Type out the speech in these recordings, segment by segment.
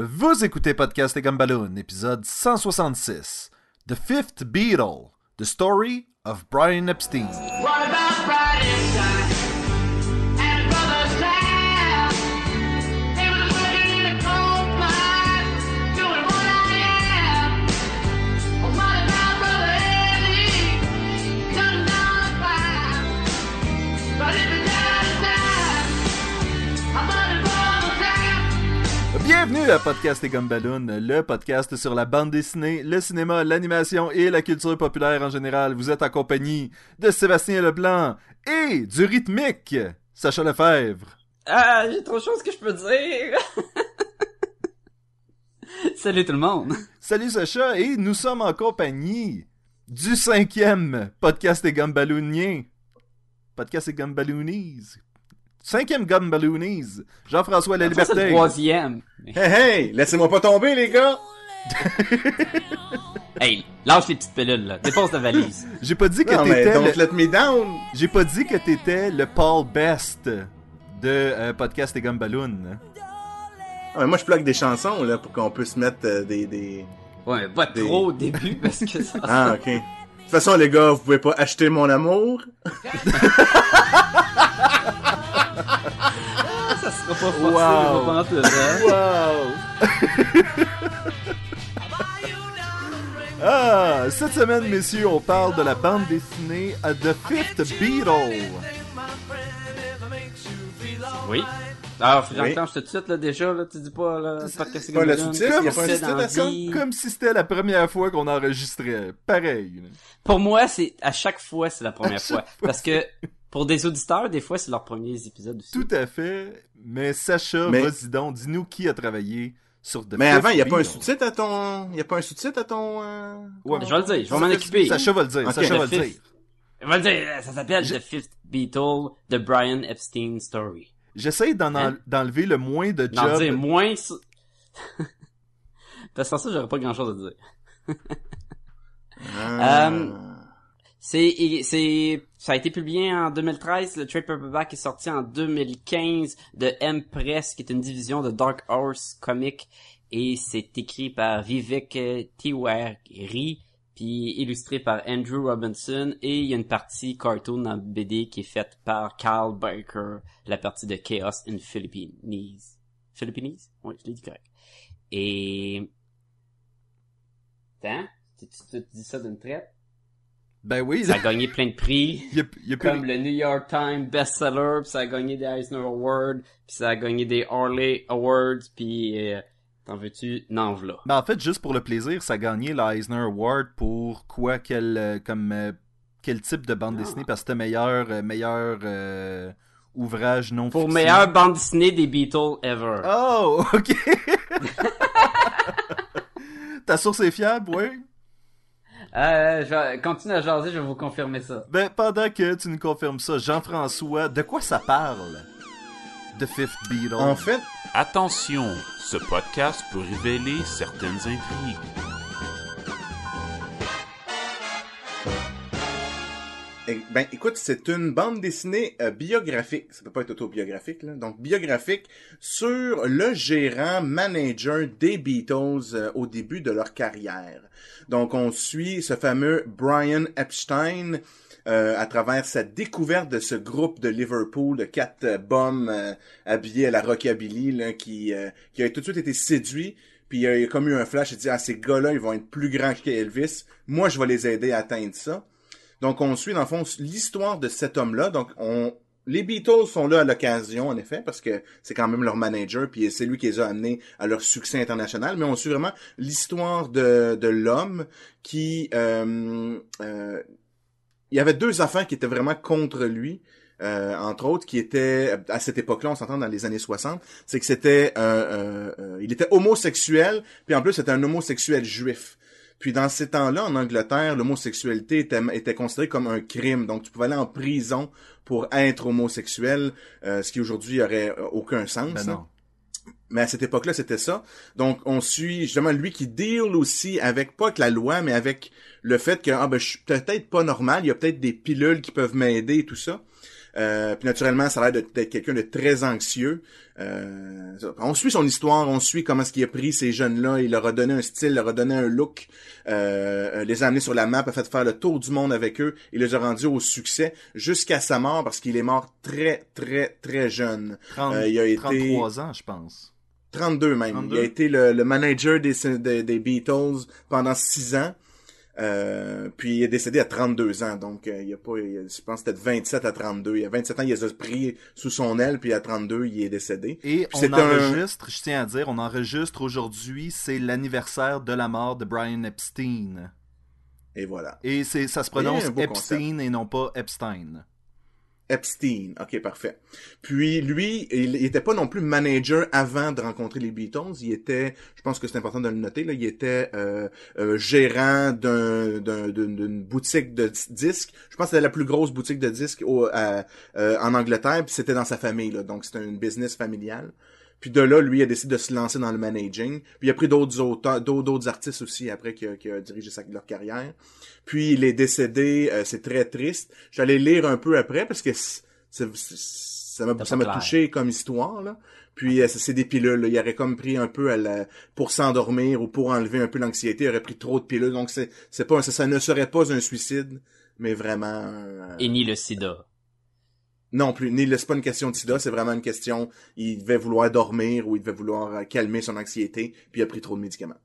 Vous écoutez Podcast et Gumballoon, épisode 166. The Fifth Beatle, The Story of Brian Epstein. What about Brian Epstein? Bienvenue à Podcast et Gumballoon, le podcast sur la bande dessinée, le cinéma, l'animation et la culture populaire en général. Vous êtes en compagnie de Sébastien Leblanc et du rythmique, Sacha Lefebvre. Ah, j'ai trop de choses que je peux dire. Salut tout le monde. Salut Sacha, et nous sommes en compagnie du cinquième podcast et Gumballoonien. Podcast et Gumballoonies. Cinquième Gumballoonies. Jean-François La Ça, c'est le Liberté. troisième. Hey hey, laissez-moi pas tomber les gars. Hey, lâche les petites pilules, là. Dépose ta valise. J'ai pas dit que Non mais t'étais don't le... let me down. J'ai pas dit que t'étais le Paul Best de euh, podcast et Gumballoon. Ah, mais moi je plug des chansons là pour qu'on puisse mettre euh, des des. Ouais, mais pas Des- trop au début parce que ça. Ah ok. De toute façon les gars, vous pouvez pas acheter mon amour. ça sera pas forcé, Wow. mais pas pantoute, hein. Wow! ah, cette semaine, messieurs, on parle de la bande dessinée à The Fifth Beatle. Oui. Alors, que Oui. tout de suite, là, déjà, là. Tu dis pas, là, C'est pas sous-titre, Comme si c'était la première fois qu'on enregistrait. Pareil. Pour moi, c'est, à chaque fois, c'est la première fois. Parce que, pour des auditeurs, des fois, c'est leurs premiers épisodes aussi. Tout à fait. Mais Sacha, Mais- vas-y donc, dis-nous qui a travaillé sur The Mais avant, y a pas un sous-titre à ton. Y a pas un sous-titre à ton. euh, Ouais. Je vais le dire, je vais m'en occuper. Sacha va le dire, Sacha The va le dire. Va le dire, ça s'appelle Je- The Fifth Beatle, The Brian Epstein Story. J'essaye d'en Hein? en- d'enlever le moins de D'en job. dire moins Parce que sans ça, j'aurais pas grand chose à dire. Euh, C'est, c'est, ça a été publié en 2013, le trade paperback est sorti en 2015 de M-Press, qui est une division de Dark Horse Comics, et c'est écrit par Vivek euh, Tiwari, puis illustré par Andrew Robinson, et il y a une partie cartoon en BD qui est faite par Carl Baker, la partie de Chaos in Philippines. Philippines? Oui, je l'ai dit correct. Et... Tu, tu, tu dis ça d'une traite? Ben oui, Ça a gagné plein de prix, il y a, il y a plus comme le New York Times bestseller, puis ça a gagné des Eisner Awards, puis ça a gagné des Harley Awards, puis euh, t'en veux-tu? Non, là. Mais en fait, juste pour le plaisir, ça a gagné l'Eisner Award pour quoi, quel, euh, comme, euh, quel type de bande Ah. dessinée, parce que c'était meilleur, meilleur ouvrage non Pour fiction. meilleure bande dessinée des Beatles ever. Oh, ok. Ta source est fiable, oui. Euh, je vais- continue à jaser, je vais vous confirmer ça. Ben, pendant que tu nous confirmes ça, Jean-François, de quoi ça parle? The Fifth Beatle. En fait, Attention, ce podcast peut révéler certaines intrigues. Ben écoute, c'est une bande dessinée euh, biographique. Ça peut pas être autobiographique là. Donc biographique sur le gérant manager des Beatles euh, au début de leur carrière. Donc on suit ce fameux Brian Epstein euh, à travers sa découverte de ce groupe de Liverpool de quatre euh, euh, habillés à la rockabilly là, qui qui a tout de suite été séduit. Puis il a comme eu un flash, il dit ah ces gars-là ils vont être plus grands qu'Elvis. Moi je vais les aider à atteindre ça. Donc on suit dans le fond l'histoire de cet homme-là. Donc on les Beatles sont là à l'occasion, en effet, parce que c'est quand même leur manager, puis c'est lui qui les a amenés à leur succès international. Mais on suit vraiment l'histoire de, de l'homme qui... Euh, euh, il y avait deux affaires qui étaient vraiment contre lui. Euh, entre autres, qui étaient à cette époque-là, on s'entend dans les années 60, c'est que c'était, euh, il était homosexuel, puis en plus c'était un homosexuel juif. Puis dans ces temps-là, en Angleterre, l'homosexualité était, était considérée comme un crime. Donc tu pouvais aller en prison pour être homosexuel, euh, ce qui aujourd'hui aurait aucun sens. Ben non. Mais à cette époque-là, c'était ça. Donc, on suit justement lui qui deal aussi avec, pas avec la loi, mais avec le fait que, ah ben, je suis peut-être pas normal, il y a peut-être des pilules qui peuvent m'aider et tout ça. Euh, puis naturellement, ça a l'air d'être quelqu'un de très anxieux. Euh, on suit son histoire, on suit comment est-ce qu'il a pris ces jeunes-là, il leur a donné un style, leur a donné un look, euh, les a amenés sur la map, a fait faire le tour du monde avec eux, il les a rendus au succès jusqu'à sa mort parce qu'il est mort très très très jeune. 30 il a été- 33 ans, je pense. 32 même. 32. Il a été le, le manager des, des, des Beatles pendant 6 ans. Euh, puis il est décédé à 32 ans, donc euh, il y a pas, il y a- je pense que c'était de 27 à 32. Il y a 27 ans, il les a pris sous son aile, puis à 32, il est décédé. Et Puis on un- enregistre, je tiens à dire, on enregistre aujourd'hui, c'est l'anniversaire de la mort de Brian Epstein. Et voilà. Et c'est, ça se prononce Epstein et non pas Epstein. Epstein, ok, parfait. Puis lui, il il était pas non plus manager avant de rencontrer les Beatles. Il était, je pense que c'est important de le noter, là, il était euh, euh, gérant d'un, d'un- d'une, boutique de disques. Je pense que c'était la plus grosse boutique de disques au, euh, en Angleterre. Puis c'était dans sa famille, là, donc c'était une business familiale. Puis de là, lui a décidé de se lancer dans le managing. Puis il a pris d'autres auteurs, d'autres, artistes aussi après qui a, qui a dirigé sa, leur carrière. Puis il est décédé, euh, c'est très triste. J'allais lire un peu après parce que c'est- c'est- c'est- ça m'a ça touché comme histoire là. Puis euh, c'est des pilules. là. Il aurait comme pris un peu à la, pour s'endormir ou pour enlever un peu l'anxiété. Il aurait pris trop de pilules. Donc c'est c'est pas ça, ça ne serait pas un suicide, mais vraiment euh, Et ni le sida. Non plus. Ni c'est pas une question de sida, c'est vraiment une question. Il devait vouloir dormir ou il devait vouloir euh, calmer son anxiété. Puis il a pris trop de médicaments.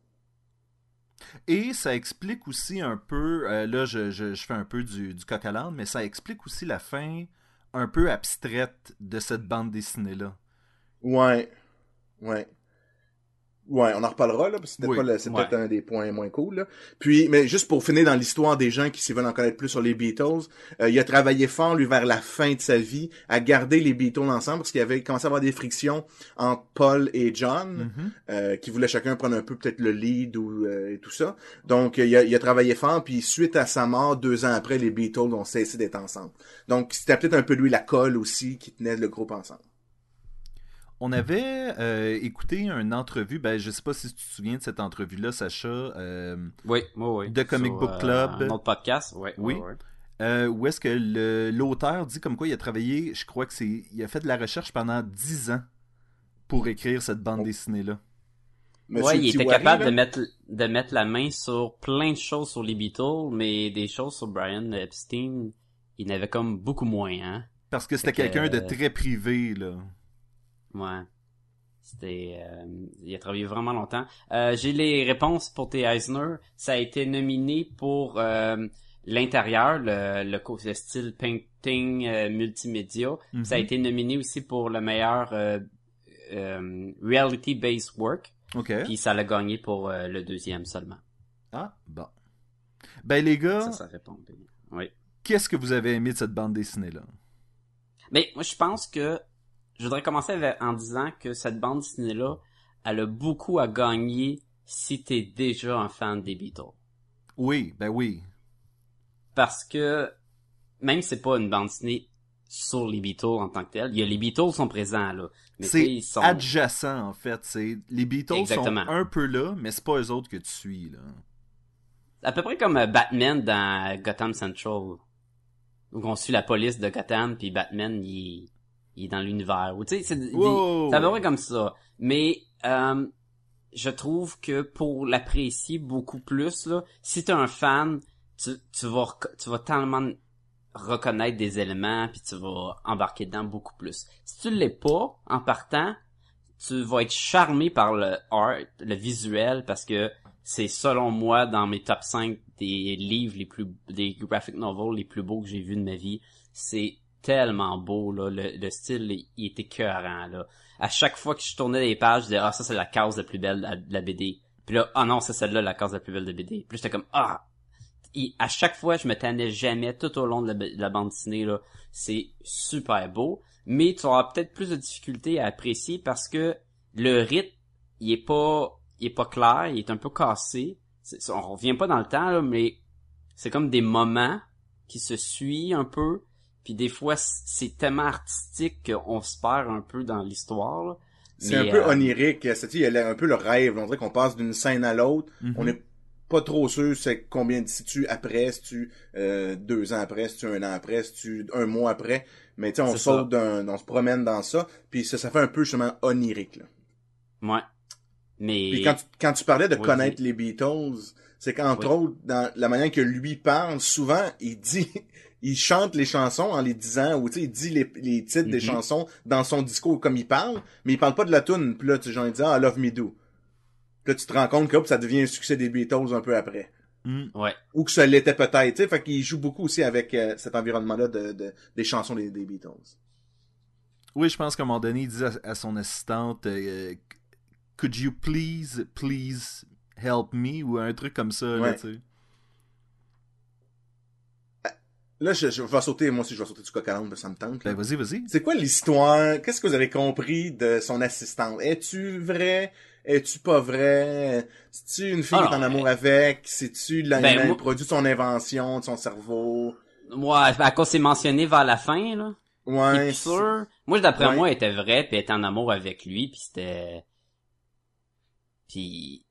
Et ça explique aussi un peu, euh, là je, je, je fais un peu du, du coq à l'âne, mais ça explique aussi la fin un peu abstraite de cette bande dessinée-là. Ouais. Ouais. Ouais, on en reparlera, là, parce que Oui, c'est ouais. peut-être un des points moins cool, là. Puis, mais juste pour finir dans l'histoire des gens qui s'y veulent en connaître plus sur les Beatles, euh, il a travaillé fort, lui, vers la fin de sa vie, à garder les Beatles ensemble, parce qu'il avait commencé à avoir des frictions entre Paul et John, Mhm. euh, qui voulaient chacun prendre un peu peut-être le lead ou euh, et tout ça. Donc, il a, il a travaillé fort, puis suite à sa mort, deux ans après, les Beatles ont cessé d'être ensemble. Donc, c'était peut-être un peu lui la colle aussi qui tenait le groupe ensemble. On avait euh, écouté une entrevue, ben je sais pas si tu te souviens de cette entrevue-là, Sacha, euh, Oui, oui, oui. De Comic Sur, Book euh, Club. Un autre podcast, ouais, Oui. ouais, ouais. euh, où est-ce que le- l'auteur dit comme quoi il a travaillé, je crois que c'est, il a fait de la recherche pendant 10 ans pour écrire cette bande Oh. dessinée-là. Monsieur ouais, il était capable là, de mettre de mettre la main sur plein de choses sur les Beatles, mais des choses sur Brian Epstein, il n'avait comme beaucoup moins, hein. Parce que c'était que, quelqu'un de euh, très privé, là. Ouais. C'était, euh, il a travaillé vraiment longtemps. Euh, j'ai les réponses pour tes Eisner. Ça a été nominé pour euh, l'intérieur, le, le, style painting multimédia. Mhm. Ça a été nominé aussi pour le meilleur reality based work. Ok. Puis ça l'a gagné pour le deuxième seulement. Ah, bon. Ben les gars, Ça, ça répond. Oui. qu'est-ce que vous avez aimé de cette bande dessinée-là? Mais moi, je pense que je voudrais commencer avec- en disant que cette bande dessinée-là, elle a beaucoup à gagner si t'es déjà un fan des Beatles. Oui, ben oui. Parce que même si c'est pas une bande dessinée sur les Beatles en tant que tel, il y a les Beatles sont présents là. C'est ils sont adjacent, en fait. C'est Les Beatles Exactement. sont un peu là, mais c'est pas eux autres que tu suis, là. à peu près comme euh, Batman dans Gotham Central. Où on suit la police de Gotham puis Batman il, il est dans l'univers. Ou tu sais, c'est à peu près comme ça. Mais euh, je trouve que pour l'apprécier beaucoup plus, là, si t'es un fan, tu, tu vas tu vas tellement reconnaître des éléments puis tu vas embarquer dedans beaucoup plus. Si tu l'es pas en partant, tu vas être charmé par le art, le visuel parce que c'est selon moi dans mes top 5 des livres les plus des graphic novels les plus beaux que j'ai vus de ma vie. C'est tellement beau là, le, le style il, était écœurant là. À chaque fois que je tournais les pages, je disais ah ça c'est la case la plus belle de la, BD. Puis là ah non, c'est celle-là la case la plus belle de BD. Puis j'étais comme ah il- à chaque fois, je me tannais jamais tout au long de la, de la bande dessinée. là. C'est super beau, mais tu auras peut-être plus de difficultés à apprécier parce que le rythme, il est pas, il est pas clair, il est un peu cassé. On revient pas dans le temps, là, mais c'est comme des moments qui se suivent un peu. Puis des fois, c'est tellement artistique qu'on se perd un peu dans l'histoire. là. C'est un peu euh, onirique. C'est il y a un peu le rêve. On dirait qu'on passe d'une scène à l'autre. Mhm. On n'est pas trop sûr c'est combien si tu après, si tu euh, deux ans après, si tu un an après, si tu un mois après. Mais tu sais, on saute d'un, on se promène dans ça, puis ça, ça fait un peu justement onirique. Là. Ouais. Mais... Puis quand tu, quand tu parlais de connaître les Beatles, c'est qu'entre Oui. autres, dans la manière que lui parle, souvent, il dit, il chante les chansons en les disant, ou tu sais, il dit les, les titres des Mhm. chansons dans son discours comme il parle, mais il parle pas de la tune. Puis là, tu sais, genre, il dit, ah, Love Me Do. Puis là, tu te rends compte que hop, ça devient un succès des Beatles un peu après. Ouais. Ou que ça l'était peut-être, tu sais, fait qu'il joue beaucoup aussi avec euh, cet environnement-là de, de- des chansons des, des Beatles. Oui, je pense qu'à un moment donné, il dit à, à son assistante euh, Could you please, please help me ou un truc comme ça, là, tu sais. Là, je, je vais sauter, moi aussi, je vais sauter du coq à l'âne, ça me tente. là. Ben, vas-y, vas-y. C'est quoi l'histoire? Qu'est-ce que vous avez compris de son assistante? Es-tu vrai? Es-tu pas vrai? C'est-tu une fille Ah qui est en amour mais- avec? C'est-tu la- Ben, moi- produit de son invention, de son cerveau? Ouais, à cause c'est mentionné vers la fin, là? Ouais. sûr? Moi, d'après Ouais. moi, elle était vraie, puis elle était en amour avec lui, puis c'était... Puis...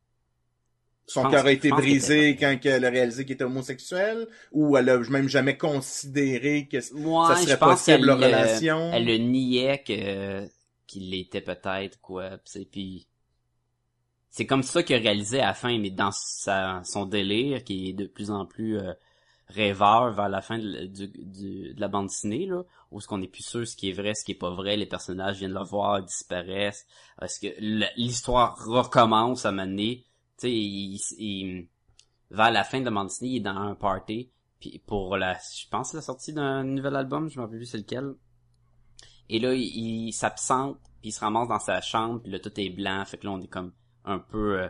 Son pense- cœur a été brisé quand elle a réalisé qu'il était homosexuel? Ou elle a même jamais considéré que Ouais, ça serait possible leur euh, relation? Elle le niait que qu'il l'était peut-être quoi, c'est puis c'est comme ça qu'il a réalisé à la fin, mais dans sa, son délire qui est de plus en plus euh, rêveur vers la fin de, la- du, du- de la bande dessinée là, où ce qu'on est plus sûr ce qui est vrai, ce qui est pas vrai, les personnages viennent le voir, disparaissent, est-ce que l'histoire recommence à mener, tu sais, il, il- vers la fin de dessinée, il est dans un party, puis pour la, je pense la sortie d'un nouvel album, je m'en rappelle plus c'est lequel. Et là, il, il s'absente, puis il se ramasse dans sa chambre, puis là tout est blanc, fait que là on est comme un peu euh,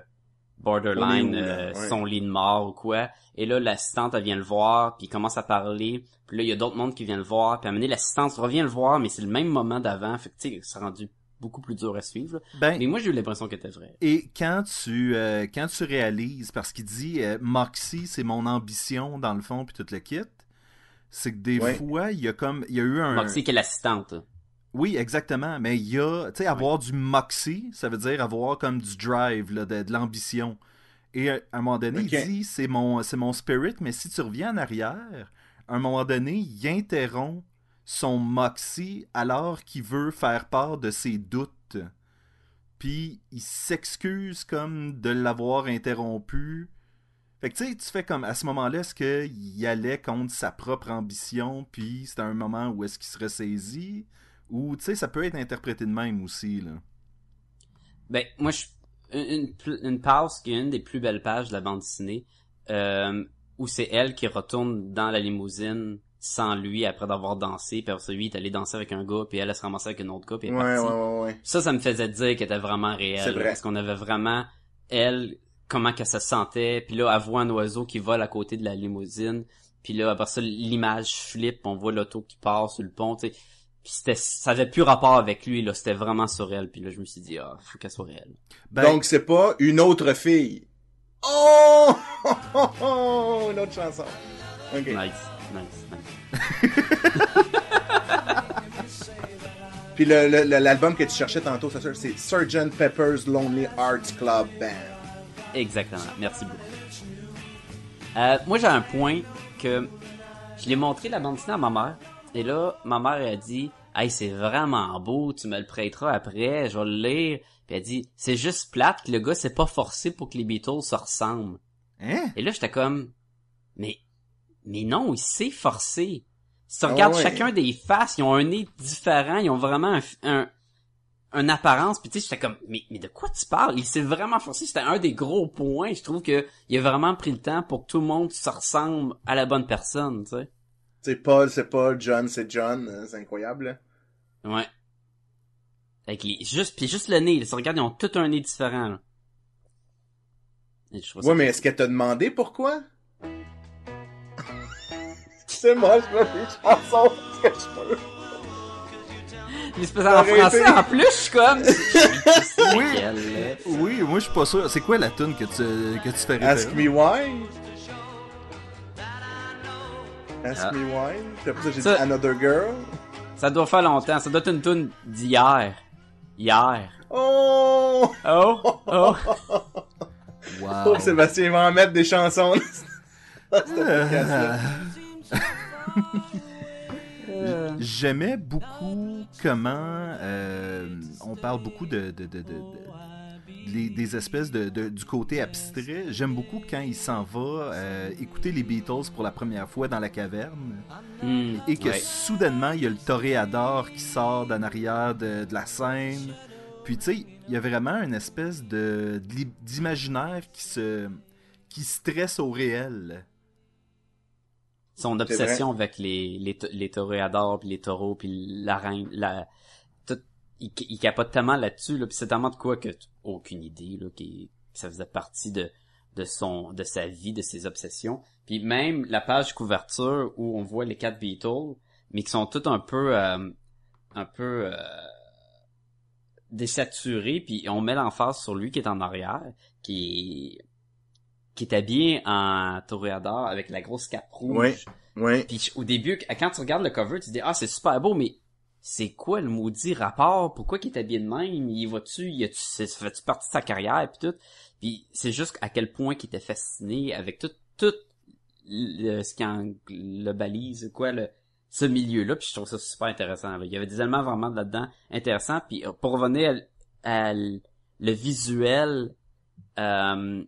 borderline, euh, Ouais. son lit de mort ou quoi. Et là, l'assistante, elle vient le voir, puis il commence à parler. Puis là, il y a d'autres mondes qui viennent le voir. Puis à donné, l'assistante revient le voir, mais c'est le même moment d'avant. Fait que, tu sais, c'est rendu beaucoup plus dur à suivre. Ben, Mais moi, j'ai eu l'impression qu'elle était vraie. Et quand tu euh, quand tu réalises, parce qu'il dit euh, Moxie, c'est mon ambition dans le fond, puis tout le kit, c'est que des Ouais. fois, il y a comme il y a eu un. Moxie qui est l'assistante. Oui, exactement. Mais il y a, tu sais, avoir du moxie, ça veut dire avoir comme du drive, là, de, de l'ambition. Et euh, à un moment donné, il dit c'est mon c'est mon spirit, mais si tu reviens en arrière, à un moment donné, il interrompt son moxie alors qu'il veut faire part de ses doutes. Puis il s'excuse comme de l'avoir interrompu. Fait que tu sais, tu fais comme à ce moment-là, est-ce qu'il allait contre sa propre ambition, puis c'était un moment où est-ce qu'il se ressaisit, ou tu sais, ça peut être interprété de même aussi, là. Ben, moi, je, une, une, une pause qui est une des plus belles pages de la bande dessinée, euh, où c'est elle qui retourne dans la limousine sans lui après d'avoir dansé, puis après ça, lui, il est allé danser avec un gars, puis elle, elle se ramassait avec un autre gars, puis elle est Ouais, partie. ouais, ouais, ouais. Ça, ça me faisait dire qu'elle était vraiment C'est réelle. vrai. Parce qu'on avait vraiment, elle, comment qu'elle se sentait, puis là, elle voit un oiseau qui vole à côté de la limousine, puis là, après ça, l'image flippe, on voit l'auto qui part sur le pont, tu sais. Puis c'était, ça avait plus rapport avec lui, là, c'était vraiment sur elle. Puis là, je me suis dit, ah, faut qu'elle soit réelle. Ben, Donc, c'est pas une autre fille. Oh! une autre chanson. Ok. Nice, nice, nice. Puis l'album que tu cherchais tantôt, c'est Sgt. Pepper's Lonely Hearts Club Band. Exactement. Merci beaucoup. Euh, moi, j'ai un point que je l'ai montré la bande dessinée à ma mère. Et là, ma mère a dit, hey, c'est vraiment beau, tu me le prêteras après, je vais le lire. Puis elle dit, c'est juste plate que le gars s'est pas forcé pour que les Beatles se ressemblent. hein? Et là, j'étais comme, mais, mais non, il s'est forcé. Si tu Ah regardes ouais. chacun des faces, ils ont un nez différent, ils ont vraiment un, un, une apparence. Puis tu sais, j'étais comme, mais, mais de quoi tu parles? Il s'est vraiment forcé. C'était un des gros points. Je trouve que il a vraiment pris le temps pour que tout le monde se ressemble à la bonne personne, tu sais. C'est Paul, c'est Paul, John, c'est John. Euh, C'est incroyable. là. Ouais. Avec les, juste, puis juste le nez. là, Si tu regardes, ils ont tout un nez différent, là. Et je trouve ça Ouais, mais est-ce qu'elle t'a demandé pourquoi? C'est moi, je veux des chansons parce que je peux. Mais c'est en français, en plus, je suis comme... Oui. oui. Moi je suis pas sûr. C'est quoi la tune que tu, que tu fais référence? Ask me why? Ask Ah. me why? Puis après ça, j'ai dit Ça- Another Girl. Ça doit faire longtemps. Ça doit être une tune d'hier. Hier. Oh! Oh! Oh! Wow. Oh, Sébastien va en mettre des chansons. Euh, J'aimais beaucoup comment euh, on parle beaucoup de, de- de- de- de- les- des espèces de, de- du côté abstrait. J'aime beaucoup quand il s'en va euh, écouter les Beatles pour la première fois dans la caverne Hmm, et que ouais. soudainement il y a le toréador qui sort d'en arrière de, de la scène. Puis tu sais, il y a vraiment une espèce de- d'imaginaire qui se qui stresse au réel. Son obsession avec les les, les toréadors puis les taureaux puis la reine la tout il, il capote tellement là-dessus là puis c'est tellement de quoi que aucune idée là qui ça faisait partie de de son de sa vie de ses obsessions. Puis même la page couverture où on voit les quatre Beatles mais qui sont tous un peu euh, un peu euh, désaturés puis on met l'emphase sur lui qui est en arrière qui qui est habillé en toréador avec la grosse cape rouge Ouais. Ouais. puis au début, quand tu regardes le cover, tu te dis ah c'est super beau, mais c'est quoi le maudit rapport? Pourquoi qu'il est habillé de même? Il va-tu Il a-tu ça fait-tu partie de sa carrière puis tout? Puis c'est juste à quel point qu'il était fasciné avec tout tout le, ce qui en le balise quoi le ce milieu-là. Puis je trouve ça super intéressant. là. Il y avait des éléments vraiment là-dedans intéressants. Puis euh, pour revenir à, à le visuel. Euh,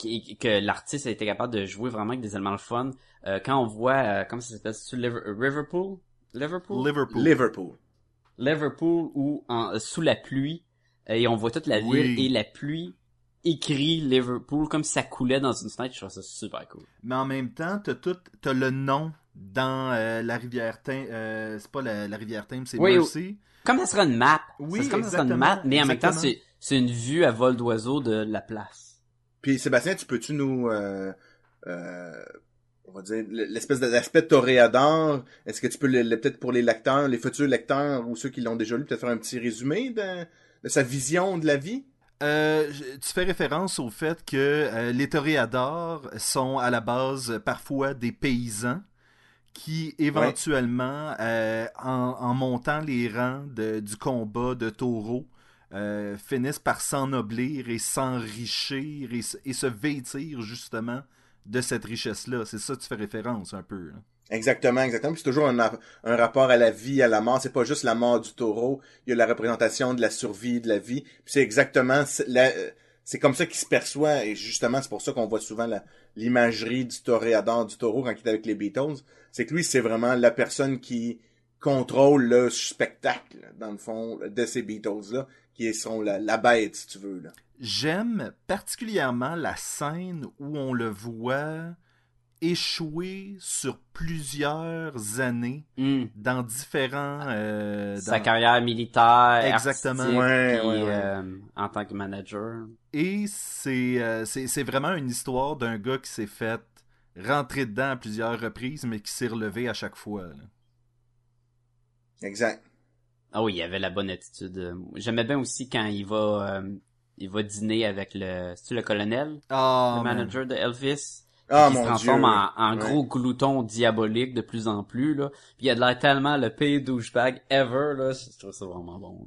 qui- que l'artiste a été capable de jouer vraiment avec des éléments de fun. Euh, quand on voit, euh, comment ça s'appelle, c'est Liverpool? Liverpool? Liverpool. Liverpool. Liverpool ou en, sous la pluie, euh, et on voit toute la Oui. ville et la pluie écrit Liverpool comme si ça coulait dans une fenêtre. Je trouve ça super cool. Mais en même temps, t'as tout, t'as le nom dans euh, la rivière Thames. euh, c'est pas la, la rivière Thames, c'est Oui, Mercy. Comme ça serait une map. Oui, c'est comme ça serait une map, mais en même temps, c'est une vue à vol d'oiseau de la place. Puis Sébastien, tu peux-tu nous, euh, euh, on va dire, l'espèce de l'aspect toréador, est-ce que tu peux peut-être pour les lecteurs, les futurs lecteurs ou ceux qui l'ont déjà lu, peut-être faire un petit résumé de, de sa vision de la vie? Euh, tu fais référence au fait que les toréadors sont à la base parfois des paysans qui éventuellement, en, en montant les rangs de- du combat de taureaux, euh, finissent par s'ennoblir et s'enrichir et, se- vêtir justement de cette richesse-là. C'est ça que tu fais référence un peu. Exactement, exactement. Puis c'est toujours un, rapport à la vie, à la mort. C'est pas juste la mort du taureau. Il y a la représentation de la survie, de la vie. Puis c'est exactement, c'est comme ça qu'il se perçoit. Et justement, c'est pour ça qu'on voit souvent l'imagerie du toréador, du taureau quand il est avec les Beatles. C'est que lui, c'est vraiment la personne qui contrôle le spectacle, dans le fond, de ces Beatles-là, qui sont la, la bête, si tu veux. Là. J'aime particulièrement la scène où on le voit échouer sur plusieurs années Hmm. dans différents... euh, Sa dans- carrière militaire, Exactement. Ouais, puis, ouais, ouais. euh, en tant que manager. Et c'est euh, c'est c'est vraiment une histoire d'un gars qui s'est fait rentrer dedans à plusieurs reprises, mais qui s'est relevé à chaque fois. là. Exact. Ah oui, il avait la bonne attitude. J'aimais bien aussi quand il va euh, il va dîner avec le c'est le colonel, Ah, le man. manager de Elvis. Ah, qui se transforme Dieu. en, en Ouais. gros glouton diabolique de plus en plus là. Puis il a de l'air tellement le pire douchebag ever là, je trouve ça vraiment bon.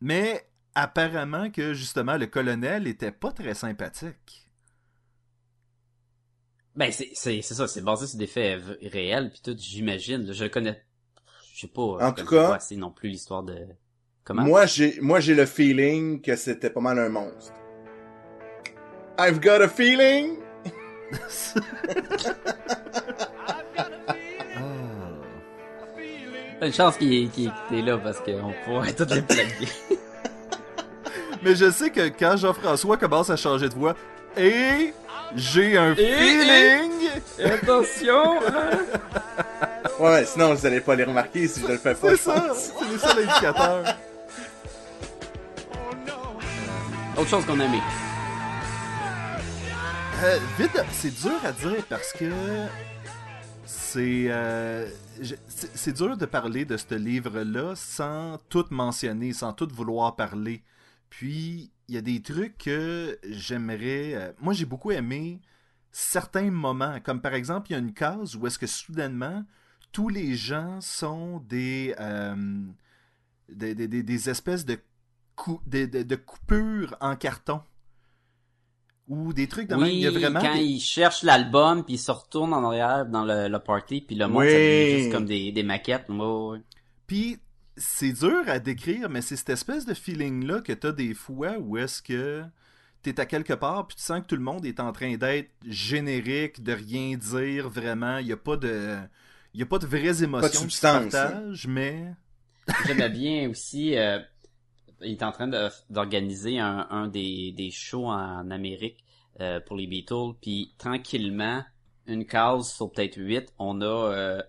Mais apparemment que justement le colonel était pas très sympathique. Ben c'est c'est c'est ça, c'est basé sur des faits réels puis tout, j'imagine. Je le connais je sais pas, En je tout cas- pas assez non plus l'histoire de comment Moi, j'ai, moi, j'ai le feeling que c'était pas mal un monstre. I've got a feeling. Ah. Une chance qu'il était là parce qu'on pourrait tout les plugger. Mais je sais que quand Jean-François commence à changer de voix, et j'ai un Et- feeling... Attention! hein. Ouais, ouais, sinon, vous allez pas les remarquer si je le fais pas. C'est ça, c'est ça l'indicateur. Autre chose qu'on a aimé. Euh, vite, c'est dur à dire parce que c'est euh, c'est c'est dur de parler de ce livre-là sans tout mentionner, sans tout vouloir parler. Puis il y a des trucs que j'aimerais. euh, moi, j'ai beaucoup aimé certains moments, comme par exemple, il y a une case où est-ce que soudainement tous les gens sont des euh, des, des- des- des espèces de, cou- de, de- de coupures en carton Ou des trucs de même. Oui, Il y a vraiment quand des- il cherche l'album, puis il se retourne en arrière dans le, le party, puis le monde, Oui. ça devient juste comme des, des maquettes. Ouais. Puis c'est dur à décrire, mais c'est cette espèce de feeling-là que t'as des fois où est-ce que t'es à quelque part, puis tu sens que tout le monde est en train d'être générique, de rien dire vraiment. Il y a pas de... Il y a pas de vraies émotions qui se substance, hein. partagent, mais... J'aimais bien aussi, euh, il est en train de- d'organiser un, un des, des shows en Amérique euh, pour les Beatles, puis tranquillement, une case sur peut-être huit, on a euh,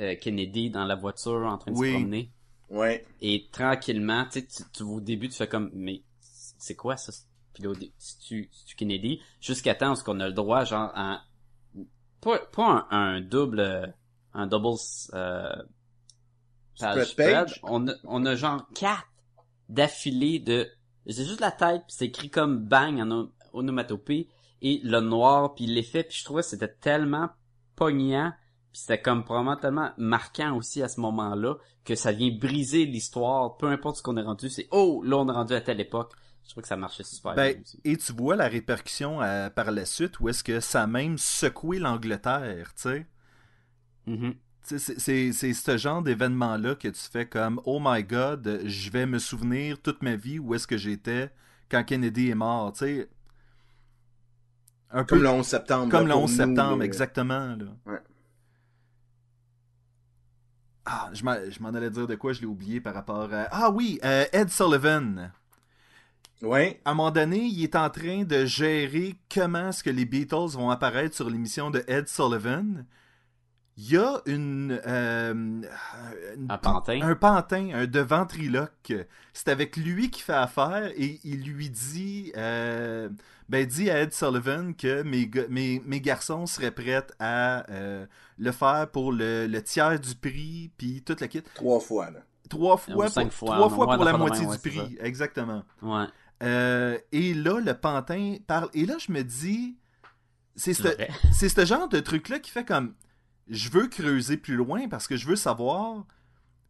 euh, Kennedy dans la voiture en train de Oui. se promener. Ouais. Et tranquillement, tu sais, tu, tu- au début, tu fais comme, mais c'est quoi ça? Puis là, au dé- si tu, si tu Kennedy, jusqu'à temps où qu'on a le droit, genre, en, pas, pas un, un double, euh, un double, euh, page Spread page? spread. On a, on a genre quatre d'affilée de, c'est juste la tête, puis c'est écrit comme bang en onomatopée, et le noir, puis l'effet, puis je trouvais que c'était tellement pognant, puis c'était comme probablement tellement marquant aussi à ce moment-là, que ça vient briser l'histoire, peu importe ce qu'on est rendu, c'est oh, là on est rendu à telle époque. Je trouve que ça marchait super Ben, bien aussi. et tu vois la répercussion euh, par la suite où est-ce que ça a même secoué l'Angleterre, tu sais? Mhm. Sais, C'est c'est- c'est ce genre d'événement-là que tu fais comme Oh my god, je vais me souvenir toute ma vie où est-ce que j'étais quand Kennedy est mort, tu sais. Un Comme peu le 11 septembre. comme là, le pour 11 nous, septembre, exactement. Là. Ouais. Ah, je m'en je m'en allais dire de quoi, je l'ai oublié par rapport à... Ah oui, euh, Ed Sullivan. Ouais. À un moment donné, il est en train de gérer comment est-ce que les Beatles vont apparaître sur l'émission de Ed Sullivan. Il y a une... euh, une- Un pantin. Un pantin, un de ventriloque. C'est avec lui qu'il fait affaire et il lui dit... euh, ben, dit à Ed Sullivan que mes, mes, mes garçons seraient prêts à euh, le faire pour le, le tiers du prix, puis toute la kit. Trois fois, là. Trois fois, cinq pour, fois, trois non, fois pour la moitié du ouais, prix. Exactement. Ouais. Euh, et là, le pantin parle. Et là, je me dis, c'est C'est ce, vrai. c'est ce genre de truc-là qui fait comme, je veux creuser plus loin parce que je veux savoir,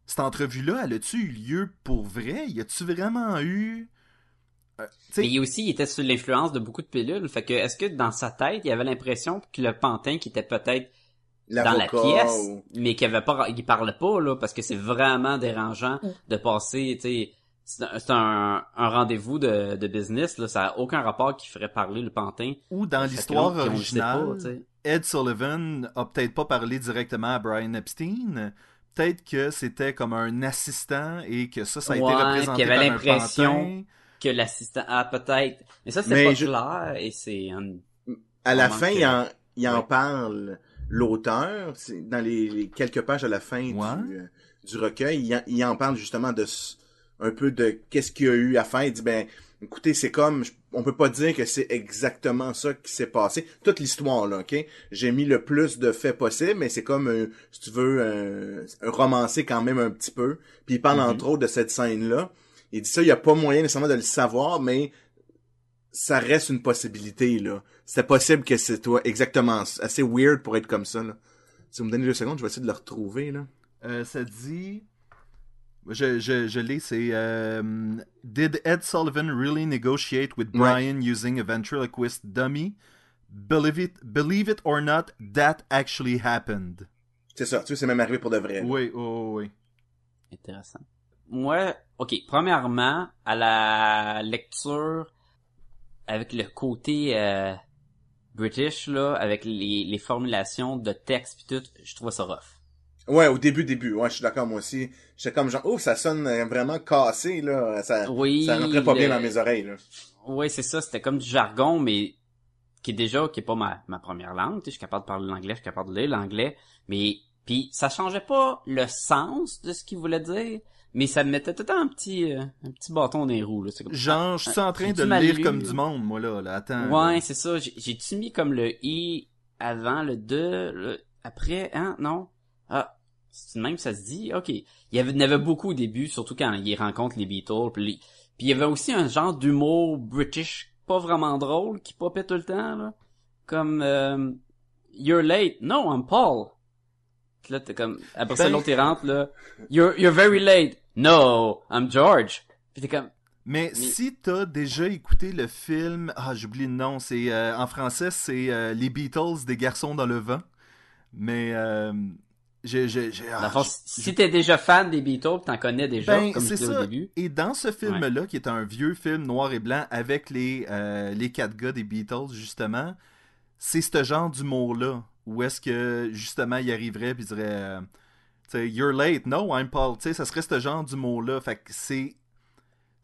cette entrevue-là, elle a-tu eu lieu pour vrai? Y a-tu vraiment eu... euh, Mais il aussi, il était sous l'influence de beaucoup de pilules. Fait que, est-ce que dans sa tête, il avait l'impression que le pantin qui était peut-être dans la pièce, ou- mais qu'il avait pas, il parlait pas, là, parce que c'est vraiment dérangeant de passer, tu c'est un, c'est un, un rendez-vous de, de business, là, ça a aucun rapport qui ferait parler le pantin. ou dans l'histoire pas, originale. Ed Sullivan a peut-être pas parlé directement à Brian Epstein. Peut-être que c'était comme un assistant et que ça, ça a été représenté avait l'impression. Que l'assistant, ah, peut-être. Mais ça, Mais pas je- clair, et c'est un... À la fin, que- il en, il en Ouais. parle, l'auteur, c'est dans les, les quelques pages à la fin Ouais. du, du recueil, il en, il en parle justement de un peu de qu'est-ce qu'il y a eu à faire. Il dit, ben, écoutez, c'est comme, on peut pas dire que c'est exactement ça qui s'est passé. Toute l'histoire, là, ok? J'ai mis le plus de faits possible, mais c'est comme, un- si tu veux, un, un romancé quand même un petit peu. Puis il parle entre autres de cette scène-là. Il dit ça, il y a pas moyen nécessairement de le savoir, mais ça reste une possibilité, là. C'est possible que c'est toi, exactement, assez weird pour être comme ça, là. Si vous me donnez deux secondes, je vais essayer de le retrouver, là. Euh, ça dit. Je, je, je l'ai, c'est. euh, Did Ed Sullivan really negotiate with Ouais. Brian using a ventriloquist dummy? Believe it, believe it or not, that actually happened. C'est ça, tu sais, c'est même arrivé pour de vrai. là. Oui, oui, oui. Intéressant. Moi, ok, premièrement, à la lecture, avec le côté euh, British, là, avec les, les formulations de texte pis tout, je trouve ça rough. Ouais, au début, début, ouais, je suis d'accord, moi aussi. J'étais comme genre, oh, ça sonne euh, vraiment cassé, là. Ça, Oui, ça rentrait pas bien dans mes oreilles, là. Oui, c'est ça, c'était comme du jargon, mais qui est déjà, qui est pas ma, ma première langue, tu sais, je suis capable de parler l'anglais, je suis capable de lire l'anglais, mais puis ça changeait pas le sens de ce qu'il voulait dire, mais ça me mettait tout le temps un petit, euh, un petit bâton dans les roues, là. C'est comme, Genre, je suis en train de lire lu, comme là? du monde, moi, là. là. Attends. Ouais, c'est ça. J'ai- J'ai-tu mis comme le i avant, le de, le après, hein? Non? Ah, même ça se dit? Ok. Il y avait, il y en avait beaucoup au début, surtout quand il rencontre les Beatles. Puis, il y avait aussi un genre d'humour british, pas vraiment drôle, qui popait tout le temps, là. Comme, euh, You're late. No, I'm Paul. Puis là, t'es comme, après ça, Ben- l'autre, il rentre, là. You're, you're very late. No, I'm George. Puis t'es comme, Mais, si t'as déjà écouté le film, ah j'oublie le nom, c'est euh, en français c'est euh, les Beatles des garçons dans le vent. Mais euh, j'ai j'ai j'ai- ah, fond, si t'es déjà fan des Beatles, t'en connais déjà, Ben, comme je disais au ça. début. Et dans ce film-là, qui est un vieux film noir et blanc avec les, euh, les quatre gars des Beatles, justement, c'est ce genre d'humour-là. Où est-ce que, justement, il arriverait et il dirait euh, tu sais, You're late, no, I'm Paul. Tu sais, ça serait ce genre d'humour-là. Fait que c'est.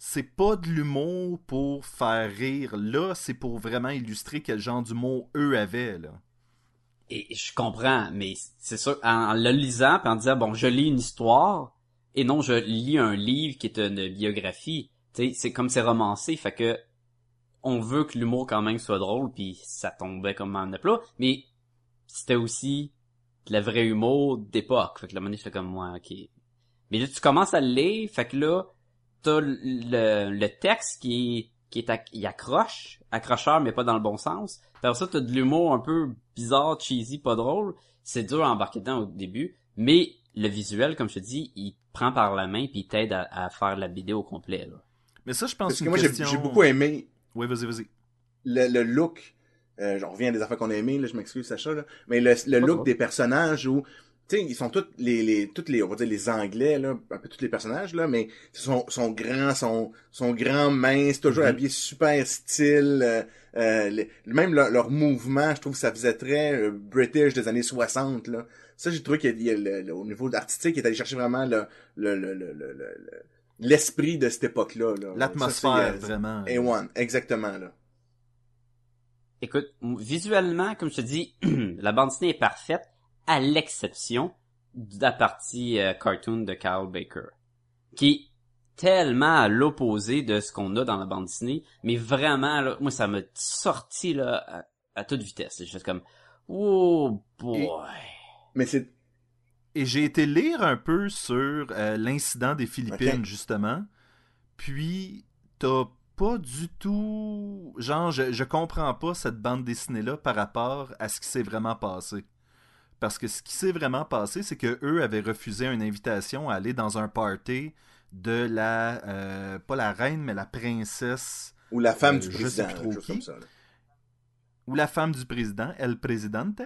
C'est pas de l'humour pour faire rire. Là, c'est pour vraiment illustrer quel genre d'humour eux avaient, là. Et je comprends, mais c'est sûr, en, le lisant, puis en disant, bon, je lis une histoire, et non, je lis un livre qui est une biographie. C'est comme c'est romancé, fait que on veut que l'humour quand même soit drôle, puis ça tombait comme en plat, mais c'était aussi de la vraie humour d'époque. Fait que la monnaie, je fais comme moi, ok. Mais là, tu commences à le lire, fait que là, t'as le, le texte qui qui est, accroche, accrocheur, mais pas dans le bon sens. Après ça, t'as de l'humour un peu bizarre, cheesy, pas drôle. C'est dur à embarquer dedans au début, mais le visuel, comme je te dis, il te prend par la main puis il t'aide à, à faire la vidéo au complet, là. Mais ça, je pense Parce que une moi, j'ai question... j'ai beaucoup aimé Oui, vas-y, vas-y. le, le look. Euh, j'en reviens à des affaires qu'on a aimées, là, je m'excuse, Sacha, là. Mais le, le look des personnages où, tu sais, ils sont tous les, les, toutes les, on va dire les Anglais, là, un peu tous les personnages, là, mais ils sont, sont grands, sont, sont grands, minces, toujours Mhm. habillés super style, euh, euh, les- même leur, leur mouvement, je trouve que ça faisait très euh, British des années 60, là. Ça, j'ai trouvé qu'il y a, il y a le- le- au niveau artistique, il est allé chercher vraiment le, le, le, le, le- le- l'esprit de cette époque-là, là. L'atmosphère, euh, vraiment. A1, exactement, là. Écoute, visuellement, comme je te dis, la bande dessinée est parfaite, à l'exception de la partie euh, cartoon de Carl Baker, qui est tellement à l'opposé de ce qu'on a dans la bande dessinée, mais vraiment, là, moi, ça m'a sorti là à, à toute vitesse. Je fais comme, oh boy. Mais c'est, Et j'ai été lire un peu sur euh, l'incident des Philippines, justement. Puis, t'as pas du tout... Genre, je, je comprends pas cette bande dessinée-là par rapport à ce qui s'est vraiment passé. Parce que ce qui s'est vraiment passé, c'est que eux avaient refusé une invitation à aller dans un party de la... euh, pas la reine, mais la princesse... ou la femme Euh, du je sais président, plus trop qui. ça, ou la femme du président, El Presidente,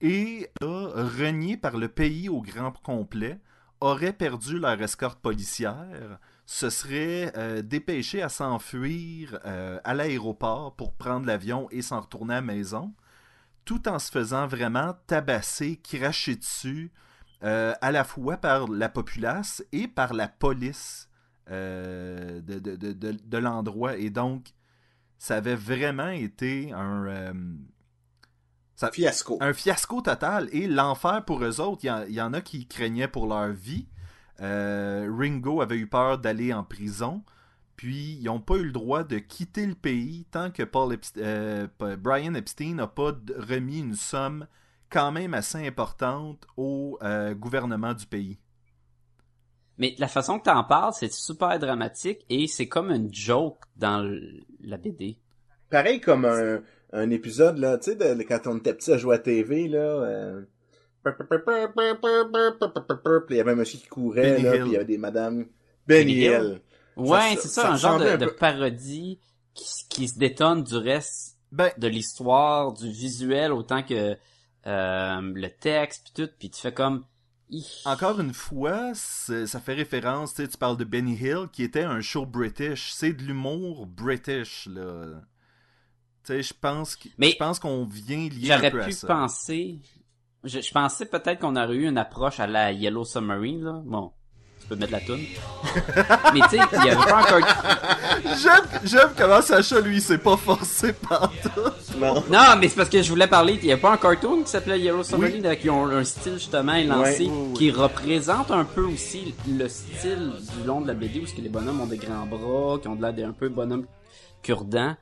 et là, renié par le pays au grand complet, auraient perdu leur escorte policière, se seraient euh, dépêchés à s'enfuir euh, à l'aéroport pour prendre l'avion et s'en retourner à la maison, tout en se faisant vraiment tabasser, cracher dessus, euh, à la fois par la populace et par la police euh, de, de- de- de- de l'endroit. Et donc, ça avait vraiment été un, euh, ça- Fiasco. un fiasco total. Et l'enfer pour eux autres, il y en- il y, en a qui craignaient pour leur vie. Ringo avait eu peur d'aller en prison. Puis, ils n'ont pas eu le droit de quitter le pays tant que Paul Epst- euh, Brian Epstein n'a pas remis une somme quand même assez importante au euh, gouvernement du pays. Mais la façon que t'en parles, c'est super dramatique et c'est comme une joke dans la BD. Pareil comme un, un épisode, là, tu sais, quand on était petit à jouer à TV, là. euh, Puis il y avait un monsieur qui courait, Benny là, Hill. puis il y avait des madames. Benny Benny Hill. Hill. Ouais, Ça- c'est ça, ça un genre de, parodie qui, qui se détonne du reste Ben, de l'histoire, du visuel, autant que euh, le texte, puis tout, puis tu fais comme... Encore une fois, ça fait référence, tu parles de Benny Hill, qui était un show british. C'est de l'humour british, là. Tu sais, je pense qu'on vient lier un J'aurais peu à pu ça. penser... Je, je pensais peut-être qu'on aurait eu une approche à la Yellow Submarine, là. Bon, peux mettre la toune. Mais tu sais, il y avait pas encore... J'aime, j'aime comment Sacha, lui, s'est pas forcé par tout. Non. Non, mais c'est parce que je voulais parler. Il y a pas un cartoon qui s'appelait Yellow Submarine avec qui ont un style justement élancé Ouais. Oui, oui. qui représente un peu aussi le style du long de la BD où ce que les bonhommes ont des grands bras, qui ont de l'air d'un peu bonhomme cure-dent.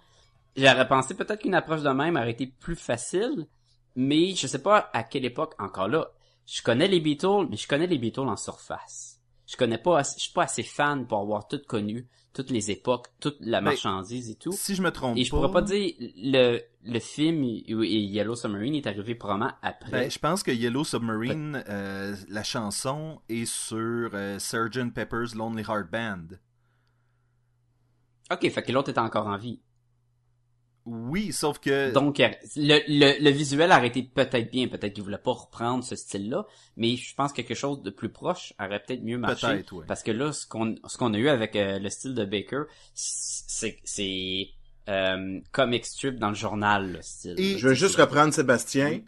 J'aurais pensé peut-être qu'une approche de même aurait été plus facile, mais je sais pas à quelle époque encore là. Je connais les Beatles, mais je connais les Beatles en surface. Je connais pas, je suis pas assez fan pour avoir tout connu, toutes les époques, toute la Ben, marchandise et tout. Si je me trompe Et je pourrais pas dire le le film et Yellow Submarine est arrivé probablement après. ben, je pense que Yellow Submarine, euh, la chanson est sur euh, Sgt. Pepper's Lonely Heart Band. Ok, fait que l'autre était encore en vie. Oui, sauf que... Donc, euh, le, le, le visuel aurait été peut-être bien, peut-être qu'il voulait pas reprendre ce style-là, mais je pense que quelque chose de plus proche aurait peut-être mieux marché. Peut-être, ouais. Parce que là, ce qu'on ce qu'on a eu avec euh, le style de Baker, c'est c'est euh, comic strip dans le journal, le style. Et- Je veux juste reprendre Sébastien.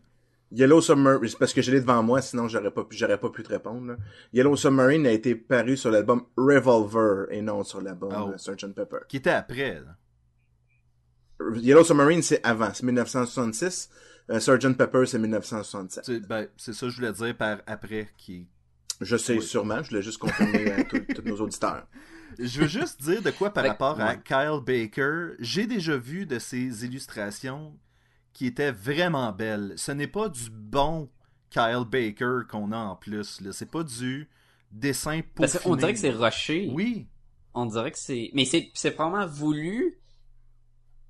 Yellow Submarine, c'est parce que je l'ai devant moi, sinon j'aurais pas pu, j'aurais pas pu te répondre. là. Yellow Submarine a été paru sur l'album Revolver et non sur l'album Oh. Sgt Pepper. Qui était après, là. Yellow Submarine c'est avant, c'est 1966. Euh, Sgt Pepper c'est 1967. Tu sais, Ben, c'est ça que je voulais dire par après, qui... Je sais Oui. sûrement, je voulais juste confirmer à tous nos auditeurs. Je veux juste dire de quoi par rapport à. Kyle Baker. J'ai déjà vu de ses illustrations qui étaient vraiment belles. Ce n'est pas du bon Kyle Baker qu'on a en plus. là. C'est pas du dessin Parce peaufiné. qu'on dirait que c'est rushé. Oui. On dirait que c'est, mais c'est, c'est vraiment voulu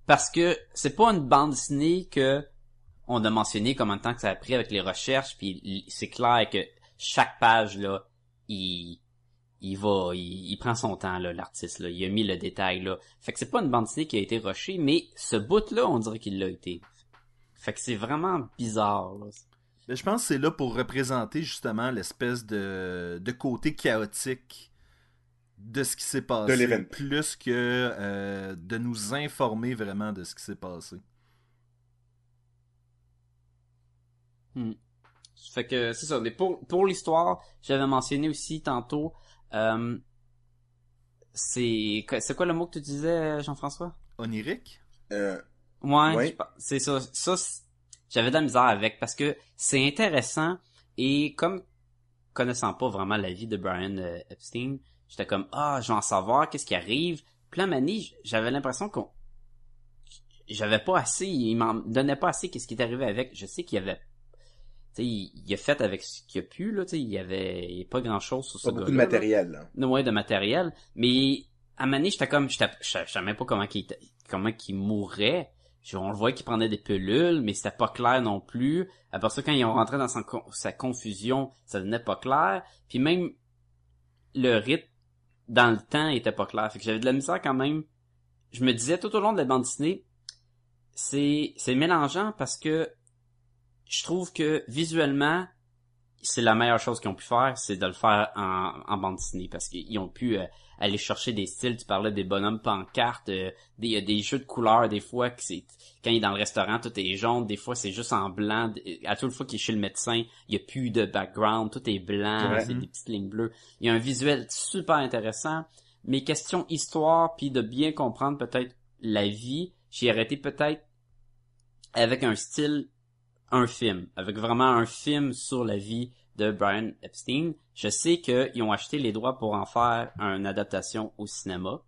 parce que c'est pas une bande dessinée que on a mentionné combien de temps que ça a pris avec les recherches puis c'est clair que chaque page là, il, il va, il, prend son temps là, l'artiste là, il a mis le détail là. Fait que c'est pas une bande dessinée qui a été rushée, mais ce bout là, on dirait qu'il l'a été. Fait que c'est vraiment bizarre. Ben, je pense que c'est là pour représenter justement l'espèce de, de côté chaotique de ce qui s'est passé. Plus que euh, de nous informer vraiment de ce qui s'est passé. Fait que c'est ça. Mais pour pour l'histoire, j'avais mentionné aussi tantôt. Euh, c'est c'est quoi le mot que tu disais, Jean-François? Onirique? Euh, Ouais, Ouais. c'est ça. Ça, j'avais de la misère avec parce que c'est intéressant et comme connaissant pas vraiment la vie de Brian euh, Epstein, j'étais comme ah, je veux en savoir qu'est-ce qui arrive. Puis là, j'avais l'impression qu'on j'avais pas assez, il m'en donnait pas assez qu'est-ce qui est arrivé avec. Je sais qu'il y avait tu sais, il, il a fait avec ce qu'il a pu là, tu sais, il y avait il y a pas grand-chose sur ce pas beaucoup de là. matériel. Là. Non, ouais, de matériel. Mais à Mané, j'étais comme, j'étais- je savais- même pas comment qu'il comment qu'il mourait. On le voyait qu'il prenait des pilules, mais c'était pas clair non plus. Après ça, quand ils ont rentré dans sa confusion, ça devenait pas clair. Puis même le rythme dans le temps était pas clair. Fait que j'avais de la misère quand même. Je me disais tout au long de la bande dessinée, c'est c'est mélangeant parce que je trouve que visuellement c'est la meilleure chose qu'ils ont pu faire, c'est de le faire en, en bande dessinée parce qu'ils ont pu euh, aller chercher des styles. Tu parlais des bonhommes pancartes, euh, des, il y a des jeux de couleurs des fois que c'est quand il est dans le restaurant tout est jaune, des fois c'est juste en blanc. À toute fois qu'il est chez le médecin, il y a plus de background, tout est blanc, Ouais. c'est des petites lignes bleues. Il y a un visuel super intéressant. Mais question histoire puis de bien comprendre peut-être la vie, j'ai arrêté peut-être avec un style un film, avec vraiment un film sur la vie de Brian Epstein. Je sais qu'ils ont acheté les droits pour en faire une adaptation au cinéma.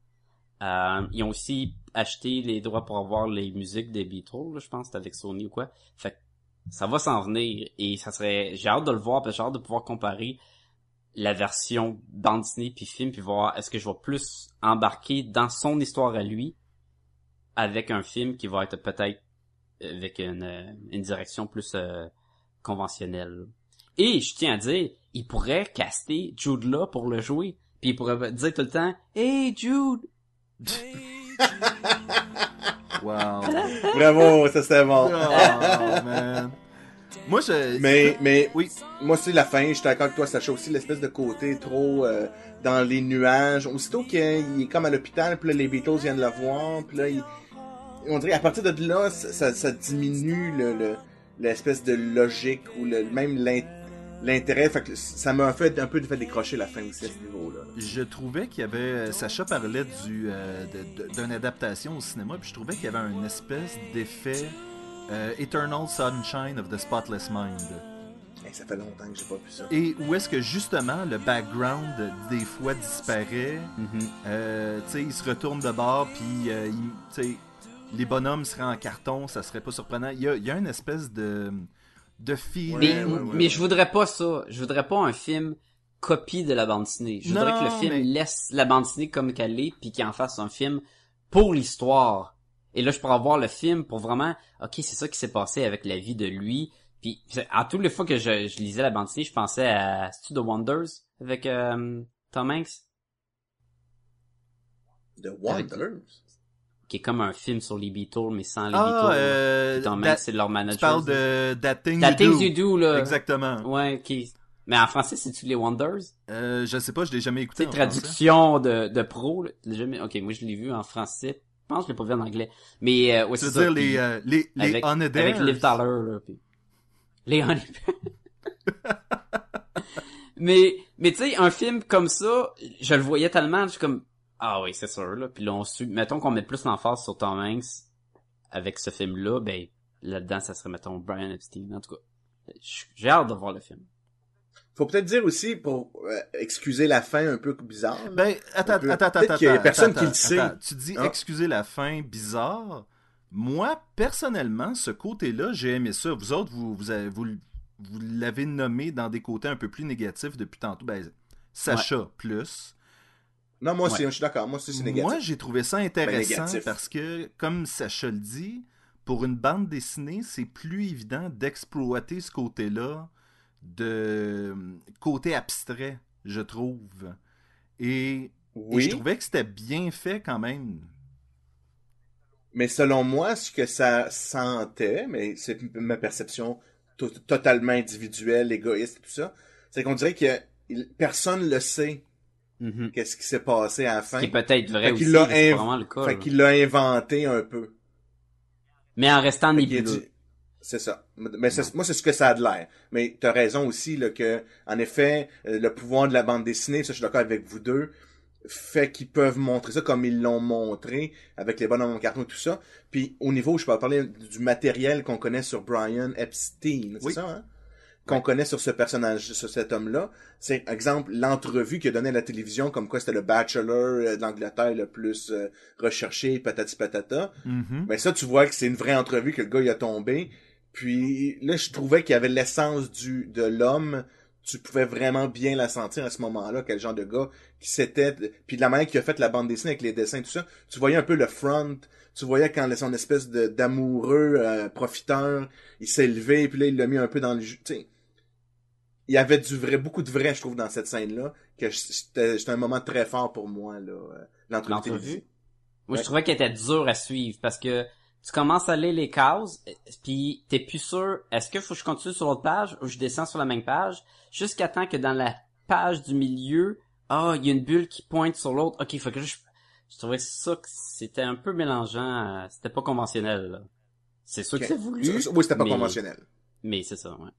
Euh, ils ont aussi acheté les droits pour avoir les musiques des Beatles, je pense, avec Sony ou quoi. Fait que ça va s'en venir et ça serait, j'ai hâte de le voir, j'ai hâte de pouvoir comparer la version bande dessinée puis film puis voir est-ce que je vais plus embarquer dans son histoire à lui avec un film qui va être peut-être avec une, euh, une direction plus euh, conventionnelle. Et je tiens à dire, il pourrait caster Jude là pour le jouer. Puis il pourrait dire tout le temps Hey Jude! Wow. Bravo, ça c'était bon. Oh, man. Moi, je... Mais, mais, Oui. moi, c'est la fin. Je suis d'accord avec toi, Sacha aussi, l'espèce de côté trop euh, dans les nuages. Aussitôt qu'il est comme à l'hôpital, puis là, les Beatles viennent le voir, puis là, il- on dirait, à partir de là, ça, diminue le, le- l'espèce de logique ou le, même l'in- l'intérêt. Fait que ça m'a fait un peu fait décrocher la fin aussi à ce niveau-là. Je trouvais qu'il y avait. Sacha parlait du euh, de- de- d'une adaptation au cinéma, puis je trouvais qu'il y avait un espèce d'effet euh, Eternal Sunshine of the Spotless Mind. Hey, ça fait longtemps que j'ai pas vu ça. Et où est-ce que justement le background des fois disparaît, euh, tu sais, il se retourne de bord, puis euh, il- tu sais, les bonhommes seraient en carton, ça serait pas surprenant. Il y a, il y a une espèce de de feeling. Mais, ouais, ouais, mais je voudrais pas ça. Je voudrais pas un film copie de la bande dessinée. Je voudrais Non, que le film mais- laisse la bande dessinée comme qu'elle est, puis qu'il en fasse un film pour l'histoire. Et là, je pourrais voir le film pour vraiment, ok, c'est ça qui s'est passé avec la vie de lui. Puis, à toutes les fois que je, je lisais la bande dessinée, je pensais à The Wonders avec euh, Tom Hanks. The Wonders? Qui est comme un film sur les Beatles, mais sans les Ah, Beatles. euh, that- c'est leur tu manager. parles de That Thing That You Things Do. You Do, là. Exactement. Ouais, qui... Mais en français, c'est-tu les Wonders? Euh, je sais pas, je l'ai jamais écouté. C'est français. traduction de, de pro, là. Jamais... Ok, moi, je l'ai vu en français. Je pense que je l'ai pas vu en anglais. Mais, euh, ouais, Tu c'est dire les, euh, les, les avec, avec? Liv Tyler, là. puis- Les Honey Mais, mais tu sais, un film comme ça, je le voyais tellement, je suis comme, ah oui, c'est sûr, là. Puis là, on suit, mettons qu'on met plus l'emphase sur Tom Hanks avec ce film-là, ben, là-dedans, ça serait, mettons, Brian Epstein. En tout cas, j'ai hâte de voir le film. Faut peut-être dire aussi, pour euh, excuser la fin un peu bizarre, Ben, attends, peu. attends, attends, qu'il y a attends, personne attends, qui le sait. attends. Tu dis, Hein? excusez la fin bizarre. Moi, personnellement, ce côté-là, j'ai aimé ça. Vous autres, vous, vous, avez- vous, vous l'avez nommé dans des côtés un peu plus négatifs depuis tantôt. Ben, Sacha, plus. Non, moi Ouais. aussi, je suis d'accord. Moi aussi, c'est négatif. Moi, j'ai trouvé ça intéressant négatif. parce que, comme Sacha le dit, pour une bande dessinée, c'est plus évident d'exploiter ce côté-là de côté abstrait, je trouve. Et, et je trouvais que c'était bien fait quand même. mais selon moi, ce que ça sentait, mais c'est ma perception to- totalement individuelle, égoïste et tout ça, c'est qu'on dirait que personne le sait Mhm. qu'est-ce qui s'est passé à la Ce fin? qui est peut-être vrai Fait aussi, l'a c'est inv- vraiment le cas. Fait qu'il l'a inventé un peu. Mais en restant nébuleux. dit- C'est ça. Mais c'est- moi, c'est ce que ça a de l'air. Mais t'as raison aussi, là, que, en effet, euh, le pouvoir de la bande dessinée, ça, je suis d'accord avec vous deux, fait qu'ils peuvent montrer ça comme ils l'ont montré, avec les bonhommes en carton et tout ça. Puis, au niveau, je peux parler du matériel qu'on connaît sur Brian Epstein, c'est Oui. ça, hein? Qu'on connaît sur ce personnage, sur cet homme-là. C'est, exemple, l'entrevue qu'il a donnée à la télévision, comme quoi c'était le bachelor euh, d'Angleterre le plus euh, recherché, patati patata. Mhm. Ben ça, tu vois que c'est une vraie entrevue que le gars il a tombé. Puis là, je trouvais qu'il y avait l'essence du de l'homme. Tu pouvais vraiment bien la sentir à ce moment-là, quel genre de gars qui s'était. Puis de la manière qu'il a fait la bande dessinée avec les dessins, tout ça, tu voyais un peu le front. Tu voyais quand son espèce de d'amoureux euh, profiteur, il s'est levé, puis là il l'a mis un peu dans le jus. Tu sais, il y avait du vrai, beaucoup de vrai, je trouve, dans cette scène-là, que c'était un moment très fort pour moi là, euh, l'entrevue. Moi, Ouais. je trouvais qu'elle était dure à suivre parce que tu commences à lire les cases, puis t'es plus sûr, est-ce que faut que je continue sur l'autre page ou je descends sur la même page, jusqu'à temps que dans la page du milieu, ah, il y a une bulle qui pointe sur l'autre. Ok, faut que je... Je trouvais ça que c'était un peu mélangeant, euh, c'était pas conventionnel, là. C'est sûr Ok. que c'est voulu. Oui, c'était pas mais- conventionnel. Mais c'est ça, ouais.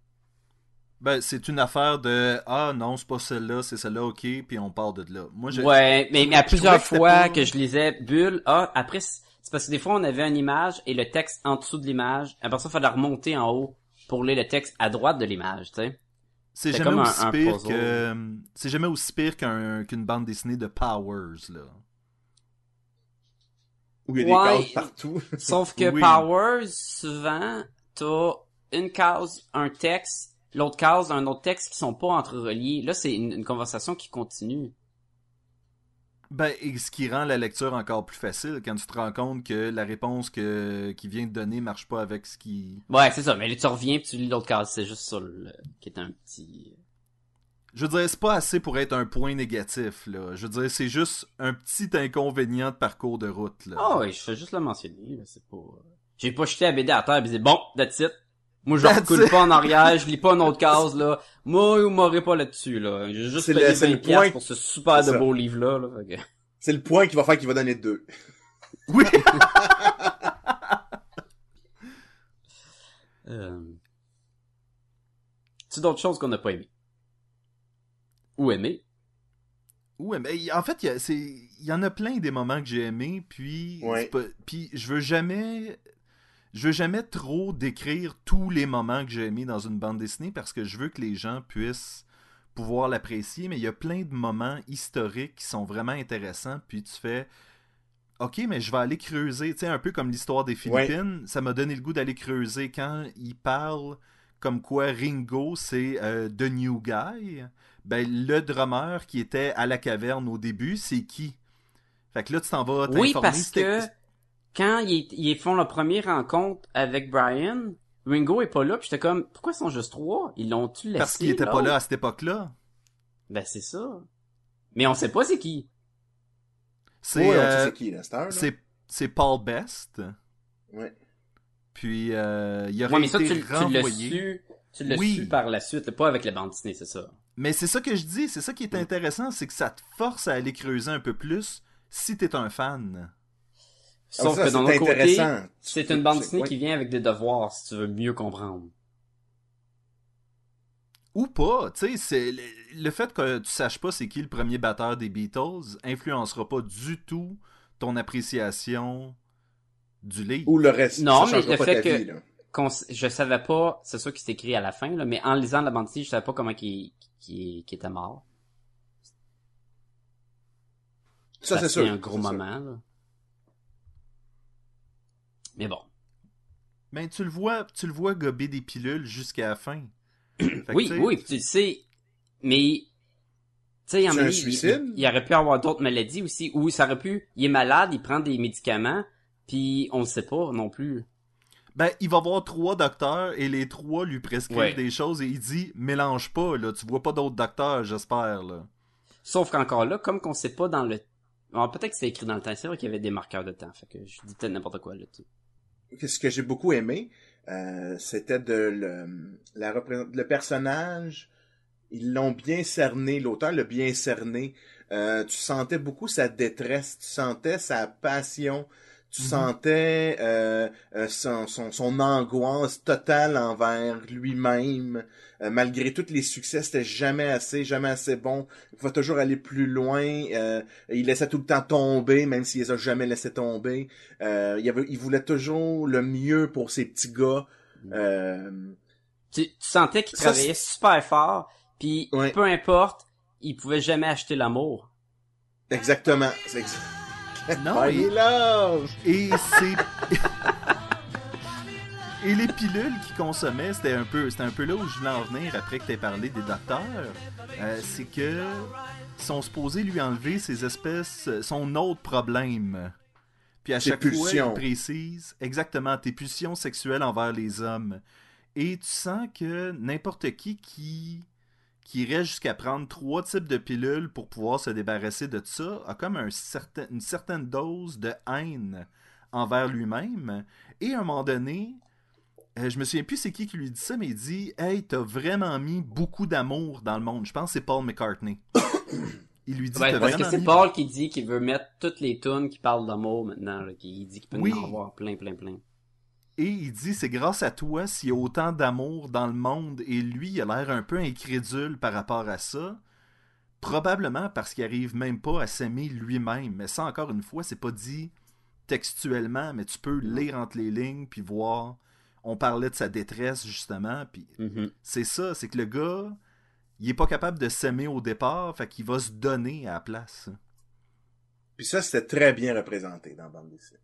Ben, c'est une affaire de Ah non, c'est pas celle-là, c'est celle-là, ok, puis on part de là. Moi, je, Ouais, mais, mais à je plusieurs que fois pas- que je lisais bulle, ah, après, c'est parce que des fois, on avait une image et le texte en dessous de l'image. Après ça, il fallait remonter en haut pour lire le texte à droite de l'image, tu sais. c'est jamais un- aussi un pire que c'est jamais aussi pire qu'un qu'une bande dessinée de Powers là. Où il y a Ouais. des cases partout. Sauf que Oui. Powers, souvent, t'as une case, un texte, l'autre case, un autre texte qui sont pas entrereliés. Là, c'est une, une conversation qui continue. Ben, et ce qui rend la lecture encore plus facile quand tu te rends compte que la réponse que qui vient de donner marche pas avec ce qui. Ouais, c'est ça. Mais là, tu reviens pis tu lis l'autre case. C'est juste ça, le- qui est un petit... Je veux dire, c'est pas assez pour être un point négatif là. Je veux dire, c'est juste un petit inconvénient de parcours de route là. Ah ouais, je fais juste le mentionner, c'est pas... J'ai pas jeté la BD à terre et dit bon, that's it. Moi, je it. pas en arrière, je lis pas une autre case, là. Moi, vous m'aurez pas là-dessus, là. J'ai juste C'est payé le- c'est 20 le piastres point. pour ce super C'est de beau livre-là, là. C'est le point qui va faire qu'il va donner deux. Oui. Euh... Tu d'autres choses qu'on n'a pas aimé? Ou aimé? Ouais, mais en fait, il y, a- c'est- il y en a plein des moments que j'ai aimés, puis Ouais. c'est pas- puis je veux jamais je veux jamais trop décrire tous les moments que j'ai aimés dans une bande dessinée parce que je veux que les gens puissent pouvoir l'apprécier, mais il y a plein de moments historiques qui sont vraiment intéressants, puis tu fais OK, mais je vais aller creuser, tu sais un peu comme l'histoire des Ouais. Philippines, ça m'a donné le goût d'aller creuser quand il parle comme quoi Ringo c'est euh, The New Guy ben le drummer qui était à la caverne au début, c'est qui? Fait que là tu t'en vas t'informer. Oui, parce que quand ils, ils font leur première rencontre avec Brian, Ringo est pas là, puis j'étais comme, pourquoi ils sont juste trois? Ils l'ont-tu laissé? parce qu'il était pas là à cette époque-là. Ben, c'est ça. Mais on sait pas c'est qui. C'est Ouais, euh, sait c'est qui, la star, là. c'est c'est Paul Best. Ouais. Puis euh, il aurait Ouais, mais ça, tu, été tu l'as renvoyé. su, tu l'as Oui. su par la suite, pas avec la bande dessinée, c'est ça. Mais c'est ça que je dis, c'est ça qui est intéressant, c'est que ça te force à aller creuser un peu plus si t'es un fan. Sauf Ah, ça, que d'un c'est autre côté, intéressant. c'est une bande dessinée qui vient avec des devoirs, si tu veux mieux comprendre. Ou pas, tu sais, c'est le, le fait que tu saches pas c'est qui le premier batteur des Beatles influencera pas du tout ton appréciation du livre. Ou le reste. Non, ça mais le pas fait que- vie, je savais pas, c'est sûr qu'il s'est écrit à la fin, là, mais en lisant la bande dessinée, je savais pas comment qu'il était mort. Ça, c'est sûr. a un gros moment, là. Mais bon. Ben tu le vois, tu le vois gober des pilules jusqu'à la fin. Oui, tu sais, oui, tu le sais, mais... Tu sais, il y en C'est a un il- suicide? il, il aurait pu avoir d'autres maladies aussi, ou ça aurait pu... Il est malade, il prend des médicaments, puis on le sait pas non plus. Ben, il va voir trois docteurs et les trois lui prescrivent Ouais. des choses et il dit mélange pas là, tu vois pas d'autres docteurs, j'espère là. Sauf qu'encore là, comme qu'on sait pas dans le... Alors, peut-être que c'était écrit dans le temps, c'est vrai qu'il y avait des marqueurs de temps, fait que je dis peut-être n'importe quoi là-dessus. Ce que j'ai beaucoup aimé, euh, c'était de le, le personnage. Ils l'ont bien cerné, l'auteur l'a bien cerné. Euh, tu sentais beaucoup sa détresse, tu sentais sa passion, tu Mhm. sentais euh, euh, son, son, son angoisse totale envers lui-même. Euh, malgré tous les succès, c'était jamais assez, jamais assez bon. Il pouvait toujours aller plus loin. Euh, il laissait tout le temps tomber, même s'il les a jamais laissé tomber. Euh, il, avait, il voulait toujours le mieux pour ses petits gars. Euh, Tu, tu sentais qu'il travaillait super fort, puis Ouais. peu importe, il pouvait jamais acheter l'amour. exactement. Non, il et, et c'est Et les pilules qu'il consommait, c'était un peu un peu là où je voulais en venir après que tu parlé des docteurs, Euh, c'est que sont supposés lui enlever ses espèces son autre problème. Puis à chaque fois, pulsions. il précise exactement tes pulsions sexuelles envers les hommes. Et tu sens que n'importe qui qui qui irait jusqu'à prendre trois types de pilules pour pouvoir se débarrasser de ça a comme un certain, une certaine dose de haine envers lui-même. Et à un moment donné, euh, je me souviens plus c'est qui qui lui dit ça, mais il dit Hey, t'as vraiment mis beaucoup d'amour dans le monde. Je pense que c'est Paul McCartney. Il lui dit Ouais, parce que c'est mis Paul qui dit qu'il veut mettre toutes les tunes qui parlent d'amour maintenant, là, qui dit qu'il peut Oui. en avoir plein, plein, plein. Et il dit c'est grâce à toi s'il y a autant d'amour dans le monde et lui il a l'air un peu incrédule par rapport à ça. Probablement parce qu'il arrive même pas à s'aimer lui-même. Mais ça encore une fois, c'est pas dit textuellement, mais tu peux lire entre les lignes puis voir. On parlait de sa détresse justement, puis Mhm. c'est ça, c'est que le gars, il est pas capable de s'aimer au départ, fait qu'il va se donner à la place. Puis ça, c'était très bien représenté dans la bande dessinée.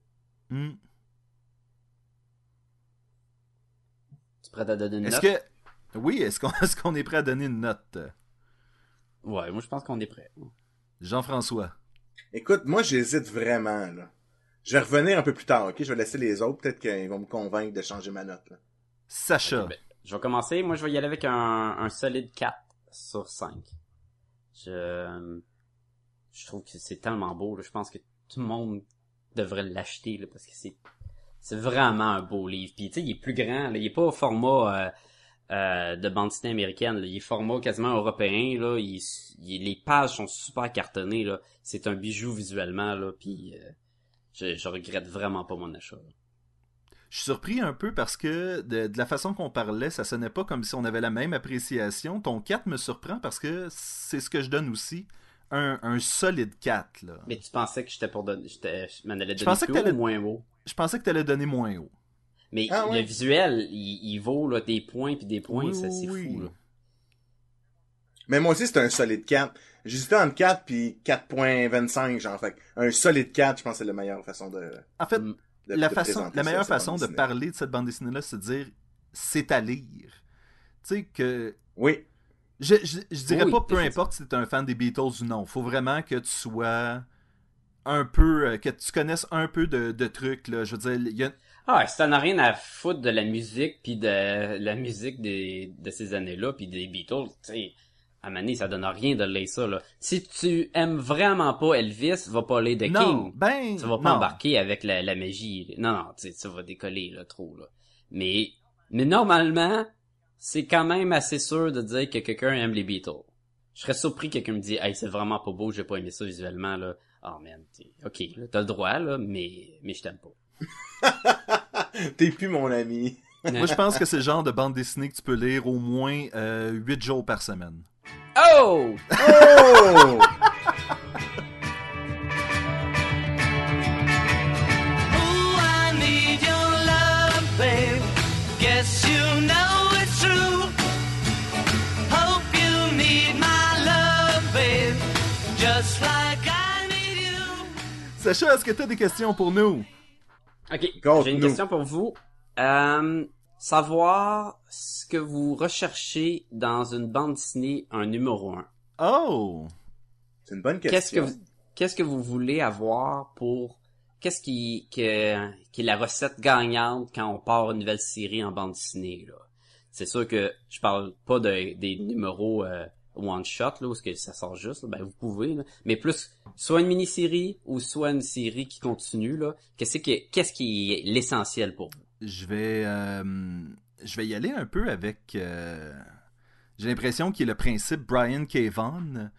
Tu es prêt à donner une Est-ce note? que oui, est-ce qu'on est, qu'on est prêt à donner une note, Ouais, moi je pense qu'on est prêt. Jean-François Écoute, moi, j'hésite vraiment, là. Je vais revenir un peu plus tard, ok? Je vais laisser les autres. Peut-être qu'ils vont me convaincre de changer ma note, là. Sacha. Ben, je vais commencer. Moi, je vais y aller avec un, un solide 4 sur 5. Je, je trouve que c'est tellement beau. là. Je pense que tout le monde devrait l'acheter là, parce que c'est c'est vraiment un beau livre. Puis tu sais, il est plus grand. Là. Il est pas au format euh, euh, de bande dessinée américaine. là. Il est format quasiment européen. Là. Il, il- les pages sont super cartonnées. Là. C'est un bijou visuellement. Là. Puis euh, je, je regrette vraiment pas mon achat. là. Je suis surpris un peu parce que de, de la façon qu'on parlait, ça sonnait pas comme si on avait la même appréciation. Ton 4 me surprend parce que c'est ce que je donne aussi. Un, un solide 4. Là. Mais tu pensais que j'étais pour donner, j'étais, je m'en allais donner Je pensais plus que haut t'allais- ou moins haut? Je pensais que tu allais donner moins haut. Mais Ah ouais? le visuel, il, il vaut là, des points puis des points, Oui, ça c'est oui, fou. Là. Mais moi aussi, c'est un solide 4. J'hésitais entre 4 puis 4.25, genre. Fait un solide 4, je pense que c'est la meilleure façon de, En fait, Mm. de- la, de façon, présenter la ça, meilleure façon de parler de cette bande dessinée-là, c'est de dire c'est à lire. Tu sais que. Oui. Je, je, je dirais Oui, pas peu importe si t'es un fan des Beatles ou non. Faut vraiment que tu sois un peu. euh, que tu connaisses un peu de, de trucs. Là. Je veux dire, il y a, Ah, ça n'a rien à foutre de la musique puis de la musique des, de ces années-là puis des Beatles, tu sais. à Mané, ça donne rien de lire ça, là. Si tu aimes vraiment pas Elvis, va pas lire The non, King. ben, Tu vas pas non. embarquer avec la, la magie. Non, non, tu sais, ça va décoller, là, trop, là. Mais, mais normalement, c'est quand même assez sûr de dire que quelqu'un aime les Beatles. Je serais surpris que quelqu'un me dise, hey, c'est vraiment pas beau, j'ai pas aimé ça visuellement, là. Oh man, t'es- ok, là, t'as le droit, là, mais, mais je t'aime pas. T'es plus mon ami. Moi, je pense que c'est le genre de bande dessinée que tu peux lire au moins euh, 8 jours par semaine. Oh! Oh! Sacha, est-ce que t'as des questions pour nous? Ok, j'ai une question pour vous. Euh, savoir ce que vous recherchez dans une bande dessinée, un numéro 1. Oh! C'est une bonne Qu'est-ce que question. vous, qu'est-ce que vous voulez avoir pour, qu'est-ce qui, que, qui est la recette gagnante quand on part une nouvelle série en bande dessinée, là? C'est sûr que je parle pas de, des numéros, euh, one shot, là, où est-ce que ça sort juste, là? ben, vous pouvez, là. Mais plus, soit une mini-série, ou soit une série qui continue, là. Qu'est-ce qui, qu'est-ce qui est l'essentiel pour vous? Je vais, euh, je vais y aller un peu avec. euh, J'ai l'impression qu'il est le principe Brian K. Vaughan.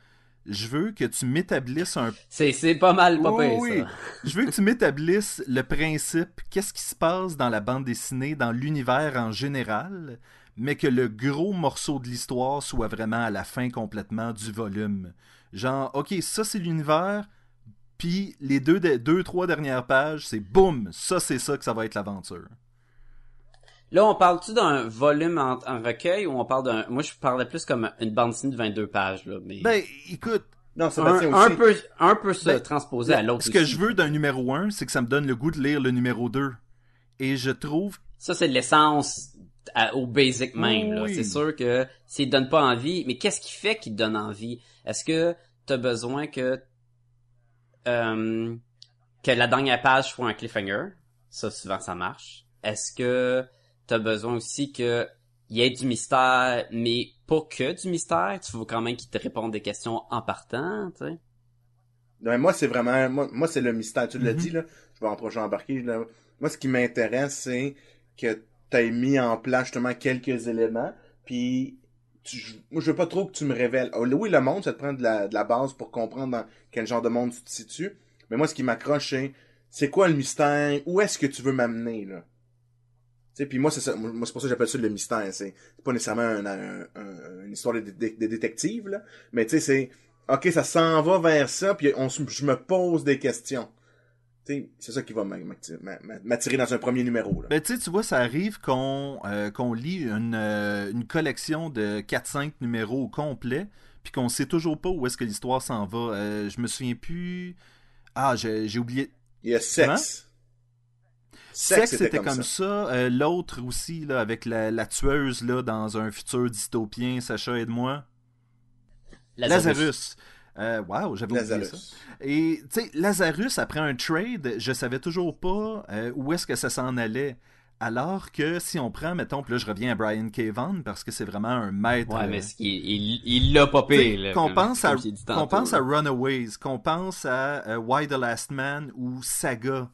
Je veux que tu m'établisses un. C'est, c'est pas mal, pas Oui, pire, oui. ça. Je veux que tu m'établisses le principe. Qu'est-ce qui se passe dans la bande dessinée, dans l'univers en général, mais que le gros morceau de l'histoire soit vraiment à la fin complètement du volume. Genre, ok, ça c'est l'univers. Puis les deux, de- deux, trois dernières pages, c'est boum, ça c'est ça que ça va être l'aventure. Là, on parle-tu d'un volume en, en recueil ou on parle d'un... Moi, je parlais plus comme une bande dessinée de 22 pages, là, mais... Ben, écoute, Non, un, un aussi. peu, un peu se Ben, transposer à l'autre ce que je veux d'un numéro 1, c'est que ça me donne le goût de lire le numéro 2. Et je trouve Ça, c'est de l'essence à- au basic même, là. Oui. C'est sûr que s'il te donne pas envie, mais qu'est-ce qui fait qu'il te donne envie? Est-ce que t'as besoin que, euh, que la dernière page soit un cliffhanger? Ça, souvent, ça marche. Est-ce que t'as besoin aussi que il y ait du mystère, mais pas que du mystère? Tu veux quand même qu'il te réponde des questions en partant, tu sais? Non, mais moi, c'est vraiment, moi, moi c'est le mystère. Tu l'as Mhm. dit, là. Je vais en prochain embarquer, là. Moi, ce qui m'intéresse, c'est que t'aies mis en place, justement, quelques éléments, puis tu, moi, je veux pas trop que tu me révèles. Oh, oui, le monde, ça te prend de la, de la base pour comprendre dans quel genre de monde tu te situes. Mais moi, ce qui m'accroche, c'est, c'est quoi le mystère? Où est-ce que tu veux m'amener, là? Tu sais, puis moi, c'est ça, moi, c'est pour ça que j'appelle ça le mystère. C'est pas nécessairement un- un- un- une histoire de, de, de détective, là. Mais tu sais, c'est, ok, ça s'en va vers ça, puis on, je me pose des questions. C'est ça qui va m'a- m'attirer m'a- m'a- m'attirer dans un premier numéro, là. Ben, tu vois, ça arrive qu'on euh, qu'on lit une, euh, une collection de 4-5 numéros au complet, puis qu'on sait toujours pas où est-ce que l'histoire s'en va. Euh, je me souviens plus. Ah, j'ai oublié. Il y a sexe. Sex, c'était comme, ça. Euh, L'autre aussi, là, avec la, la tueuse là, dans un futur dystopien, Sacha, aide-moi. Lazarus. Euh, wow, j'avais oublié ça. Lazarus. Et tu sais, Lazarus, après un trade, je savais toujours pas euh, où est-ce que ça s'en allait. Alors que si on prend, mettons, puis là je reviens à Brian K. Vaughan parce que c'est vraiment un maître. Ouais, euh, mais qui- il, l'a là, qu'on pense à qu'on pense à. Runaways, qu'on pense à euh, Why the Last Man ou Saga,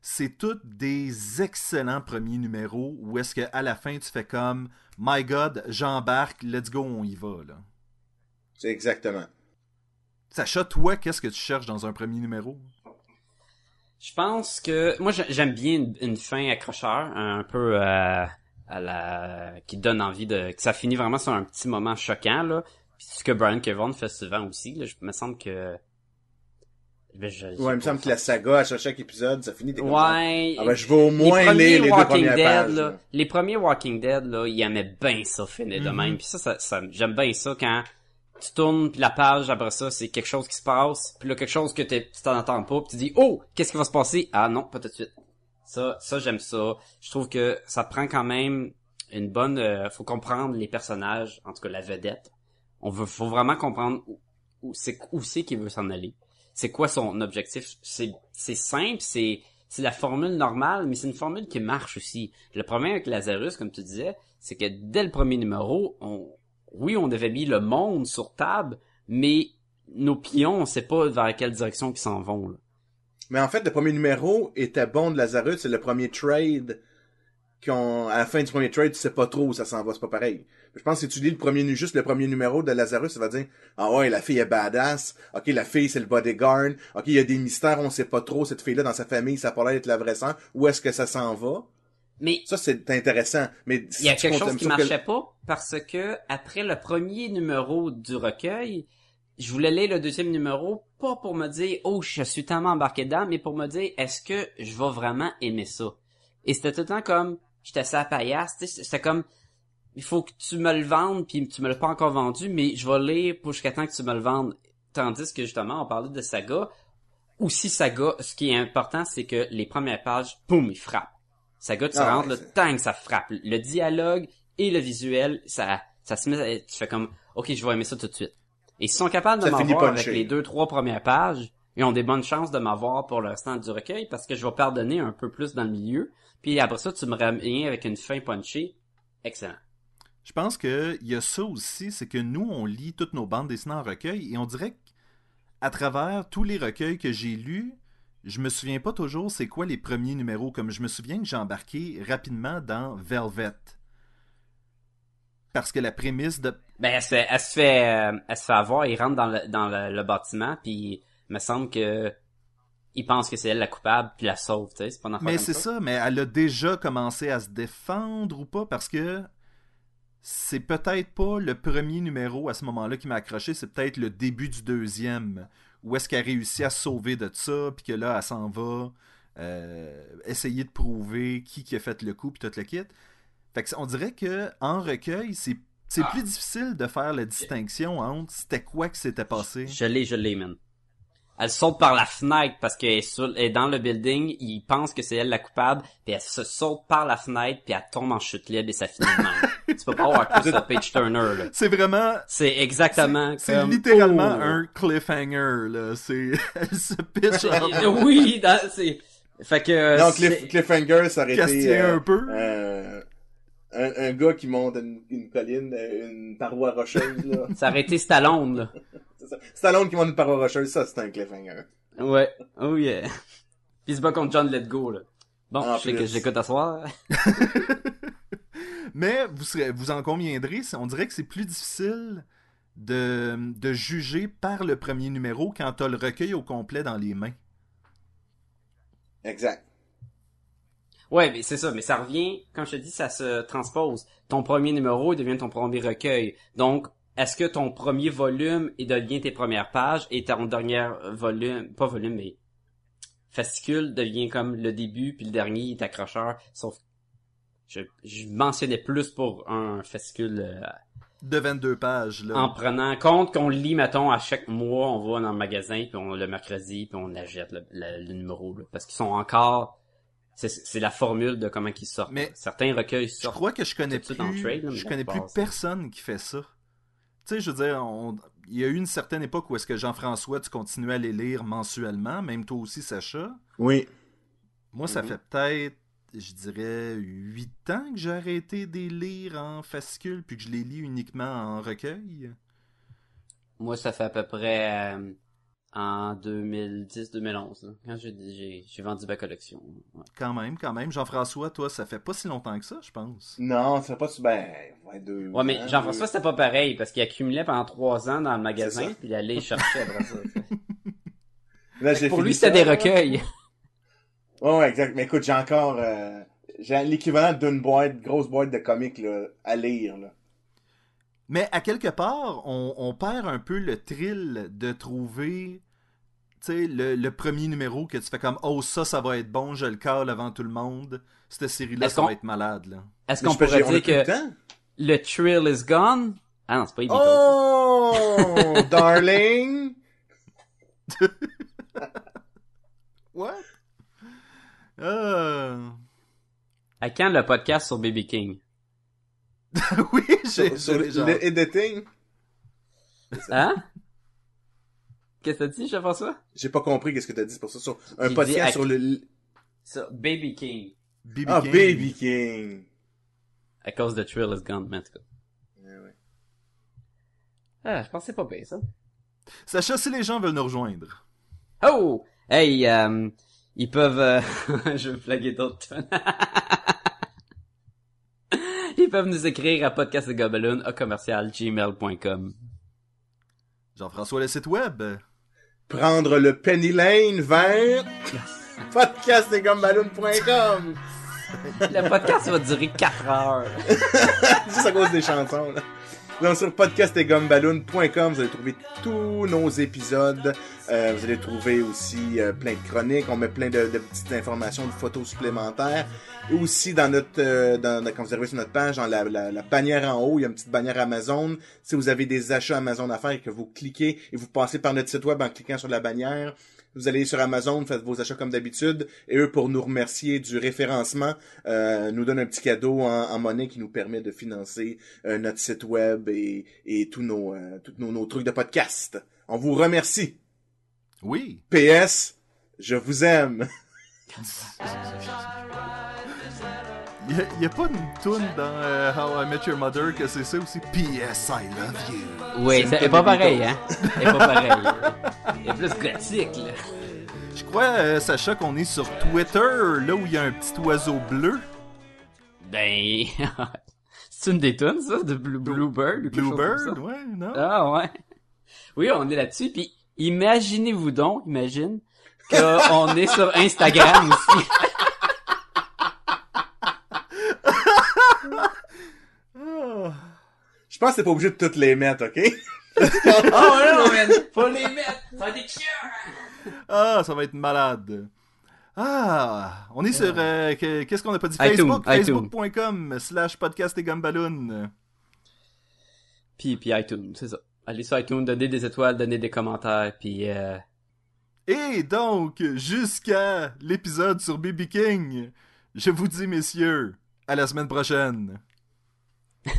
c'est tous des excellents premiers numéros où est-ce que à la fin tu fais comme My God, j'embarque, let's go, on y va là. C'est exactement. Sacha, toi, qu'est-ce que tu cherches dans un premier numéro? Je pense que moi j'ai- j'aime bien une, une fin accrocheur, un peu euh, à la qui donne envie de que ça finit vraiment sur un petit moment choquant là. Puis ce que Brian Kevon fait souvent aussi, là, je me semble que Ben, je- Ouais, il me semble que la saga, à chaque- épisode, ça finit, genre, Ouais. Ah ben, je vais au moins les premiers lire les deux Walking premières Dead, pages, là, là. les premiers Walking Dead, là, ils aimaient bien ça finir de Mhm. même. Puis ça, ça, ça- j'aime bien ça quand tu tournes puis la page après ça, c'est quelque chose qui se passe, puis là quelque chose que tu t'en entends pas, puis tu dis oh, qu'est-ce qui va se passer? Ah non, pas tout de suite. Ça, ça j'aime ça. Je trouve que ça prend quand même une bonne. euh, faut comprendre les personnages, en tout cas la vedette. On veut, faut vraiment comprendre où, où c'est où c'est qu'il veut s'en aller. C'est quoi son objectif? C'est c'est simple, c'est c'est la formule normale, mais c'est une formule qui marche aussi. Le problème avec Lazarus, comme tu disais, c'est que dès le premier numéro, on oui, on avait mis le monde sur table, mais nos pions, on sait pas vers quelle direction ils s'en vont. Mais en fait, le premier numéro était bon de Lazarus, c'est le premier trade qu'on, à la fin du premier trade, tu sais pas trop où ça s'en va, c'est pas pareil. Je pense que si tu lis juste le premier numéro de Lazarus, ça va dire, ah ouais, la fille est badass, ok, la fille c'est le bodyguard, ok, il y a des mystères, on sait pas trop, cette fille-là dans sa famille, ça a pas l'air d'être la vraie sang, où est-ce que ça s'en va? Mais Ça, c'est intéressant, mais il y a quelque chose qui que- marchait pas parce que après le premier numéro du recueil, je voulais lire le deuxième numéro pas pour me dire oh je suis tellement embarqué dedans, mais pour me dire est-ce que je vais vraiment aimer ça? Et c'était tout le temps comme j'étais ça paillasse, c'était comme il faut que tu me le vendes puis tu me l'as pas encore vendu, mais je vais lire pour jusqu'à temps que tu me le vendes. Tandis que justement on parlait de saga, aussi saga, ce qui est important c'est que les premières pages, boum, il frappe. Saga, tu Ah, rentres ouais, le que ça frappe. Le dialogue et le visuel, ça, ça se met, tu fais comme, ok, je vais aimer ça tout de suite. Et s'ils sont capables de Ça m'avoir avec les deux, trois premières pages, ils ont des bonnes chances de m'avoir pour le restant du recueil parce que je vais pardonner un peu plus dans le milieu. Puis après ça, tu me ramènes avec une fin punchée. Excellent. Je pense qu'il y a ça aussi, c'est que nous, on lit toutes nos bandes dessinées en recueil et on dirait qu'à travers tous les recueils que j'ai lus, je me souviens pas toujours c'est quoi les premiers numéros. Comme je me souviens que j'ai embarqué rapidement dans Velvet. Parce que la prémisse de. Ben, elle se fait, elle se fait, euh, elle se fait avoir, il rentre dans le, dans le, le bâtiment, puis il me semble que il pense que c'est elle la coupable, puis la sauve, tu sais, c'est pas Mais c'est ça, mais elle a déjà commencé à se défendre ou pas parce que c'est peut-être pas le premier numéro à ce moment-là qui m'a accroché, c'est peut-être le début du deuxième où est-ce qu'elle réussit à se sauver de ça, puis que là, elle s'en va euh, essayer de prouver qui, qui a fait le coup, puis tout le kit. Fait que on dirait que en recueil, c'est c'est plus difficile de faire la distinction entre c'était quoi que s'était passé. Je l'ai, je l'ai, man. Elle saute par la fenêtre parce qu'elle est, sur- elle est dans le building, il pense que c'est elle la coupable, puis elle se saute par la fenêtre, puis elle tombe en chute libre et ça finit de même. tu peux pas avoir plus de page turner, là. C'est vraiment C'est exactement c'est comme... littéralement Oh. un cliffhanger là, c'est elle se pitch en oui, dans- c'est... Fait que... euh, Non, Cliff, Cliffhanger, ça aurait été euh, un peu. euh, un, un gars qui monte une, une colline, euh, une paroi rocheuse, là. Ça aurait été Stallone, là. C'est ça. Stallone qui monte une paroi rocheuse, ça, c'est un cliffhanger. Ouais. Oh yeah. Puis il se bat contre John Letgo, là. Bon, En je sais que j'écoute à soir. Mais vous, serez, vous en conviendrez, c'est- on dirait que c'est plus difficile de, de juger par le premier numéro quand t'as le recueil au complet dans les mains. Exact. Ouais, mais c'est ça, mais ça revient, comme je te dis, ça se transpose. Ton premier numéro devient ton premier recueil. Donc, est-ce que ton premier volume il devient tes premières pages et ton dernier volume, pas volume, mais fascicule devient comme le début puis le dernier est accrocheur. Sauf, je, je mentionnais plus pour un fascicule euh, De 22 pages, là. en prenant compte qu'on lit, mettons, à chaque mois, on va dans le magasin, puis on le mercredi, puis on achète le, le- le numéro, là, parce qu'ils sont encore... C'est, la formule de comment ils sortent. Mais Certains recueils Je sortent. crois que je connais plus, trade, là, je connais plus personne qui fait ça. Tu sais, je veux dire, on- il y a eu une certaine époque où est-ce que Jean-François, tu continuais à les lire mensuellement, même toi aussi, Sacha. Oui. Moi, ça Mhm. fait peut-être, je dirais, 8 ans que j'ai arrêté de les lire en fascicule, puis que je les lis uniquement en recueil. Moi, ça fait à peu près euh, en 2010-2011, là, quand j'ai, j'ai, j'ai vendu ma collection. Ouais. Quand même, quand même. Jean-François, toi, ça fait pas si longtemps que ça, je pense. Non, c'est pas si ben, ouais, deux. Ouais, mais Jean-François, deux- c'était pas pareil, parce qu'il accumulait pendant trois ans dans le magasin, ça. puis il allait chercher après ça. tu sais. Là, j'ai Pour lui, c'était ça, des recueils. Ouais, ouais, exact. Mais écoute, j'ai encore, euh, j'ai l'équivalent d'une boîte, grosse boîte de comics, là, à lire, là. Mais à quelque part, on, on perd un peu le thrill de trouver tu sais, le, le premier numéro que tu fais comme Oh, ça, ça va être bon, je le cale avant tout le monde. Cette série-là, ça va être malade. Là. Est-ce qu'on pourrait dire que le thrill is gone? Ah non, c'est pas Beatles. Oh, darling! What? Euh... À quand le podcast sur Baby King? oui, j'ai le editing, Hein? Qu'est-ce que t'as dit, Jean-François? j'ai pas compris qu'est-ce que t'as dit, c'est pour ça. Sur un podcast à- sur le, Sur Baby King. BB ah, King. Baby King. À cause de Thrill is gone, mais en tout cas. Ouais, ouais. Ah, je pensais pas bien ça. Sacha, si les gens veulent nous rejoindre. Oh! Hey, euh, ils peuvent... euh, je vais flaguer d'autres tonnes. ils peuvent nous écrire à podcastdegobelin à commercial gmail.com. Jean-François, le site web? Prendre le Penny Lane vers podcastdesgumballoons.com. Le podcast va durer 4 heures. Juste à cause des chansons, là. Donc, sur podcastesgumballoon.com, vous allez trouver tous nos épisodes. Euh, vous allez trouver aussi euh, plein de chroniques. On met plein de, de petites informations, de photos supplémentaires. Et aussi, dans notre, euh, dans, quand vous arrivez sur notre page, dans la, la, la bannière en haut, il y a une petite bannière Amazon. Si vous avez des achats Amazon à faire et que vous cliquez et vous passez par notre site web en cliquant sur la bannière, vous allez sur Amazon, faites vos achats comme d'habitude, et eux, pour nous remercier du référencement, euh, nous donnent un petit cadeau en, en monnaie qui nous permet de financer euh, notre site web et, et tous nos, euh, tous nos, nos trucs de podcast. On vous remercie. Oui. PS, je vous aime. Il y, a- pas une toune dans euh, How I Met Your Mother que c'est ça aussi? P.S. I love you. Oui, C'est pas tonne de pareil, hein? C'est pas pareil. Il est plus gothique, là. Je crois, euh, Sacha, qu'on est sur Twitter, là où il y a un petit oiseau bleu. Ben... c'est une des tunes, ça, de Blue, Bluebird ou quelque chose comme Bluebird, ouais, non? Ah ouais. Oui, on est là-dessus. Puis imaginez-vous donc, imagine, qu'on est sur Instagram aussi. Ah. Je pense que t'es pas obligé de toutes les mettre, ok? oh non, man, faut les mettre. Ça va être chiant. Ah, ça va être malade. Ah, on est sur... euh, que- Qu'est-ce qu'on a pas dit? Facebook, facebook.com slash podcast et gumballoon. Puis, puis iTunes, c'est ça. Allez sur iTunes, donnez des étoiles, donnez des commentaires, puis euh... Et donc, jusqu'à l'épisode sur BB King, je vous dis, messieurs, à la semaine prochaine.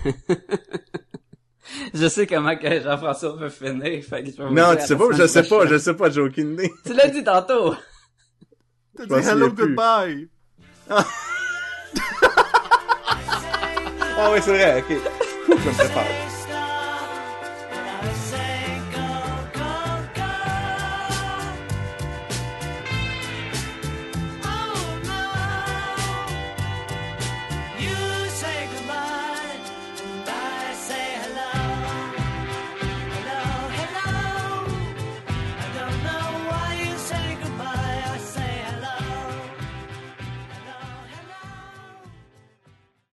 je sais comment que Jean-François veut finir. Fait que je vais Non, tu sais pas, je sais pas, je sais pas, j'ai aucune idée. Tu l'as dit tantôt. T'as dit hello, goodbye. Ah oui, c'est vrai, ok. Je me prépare.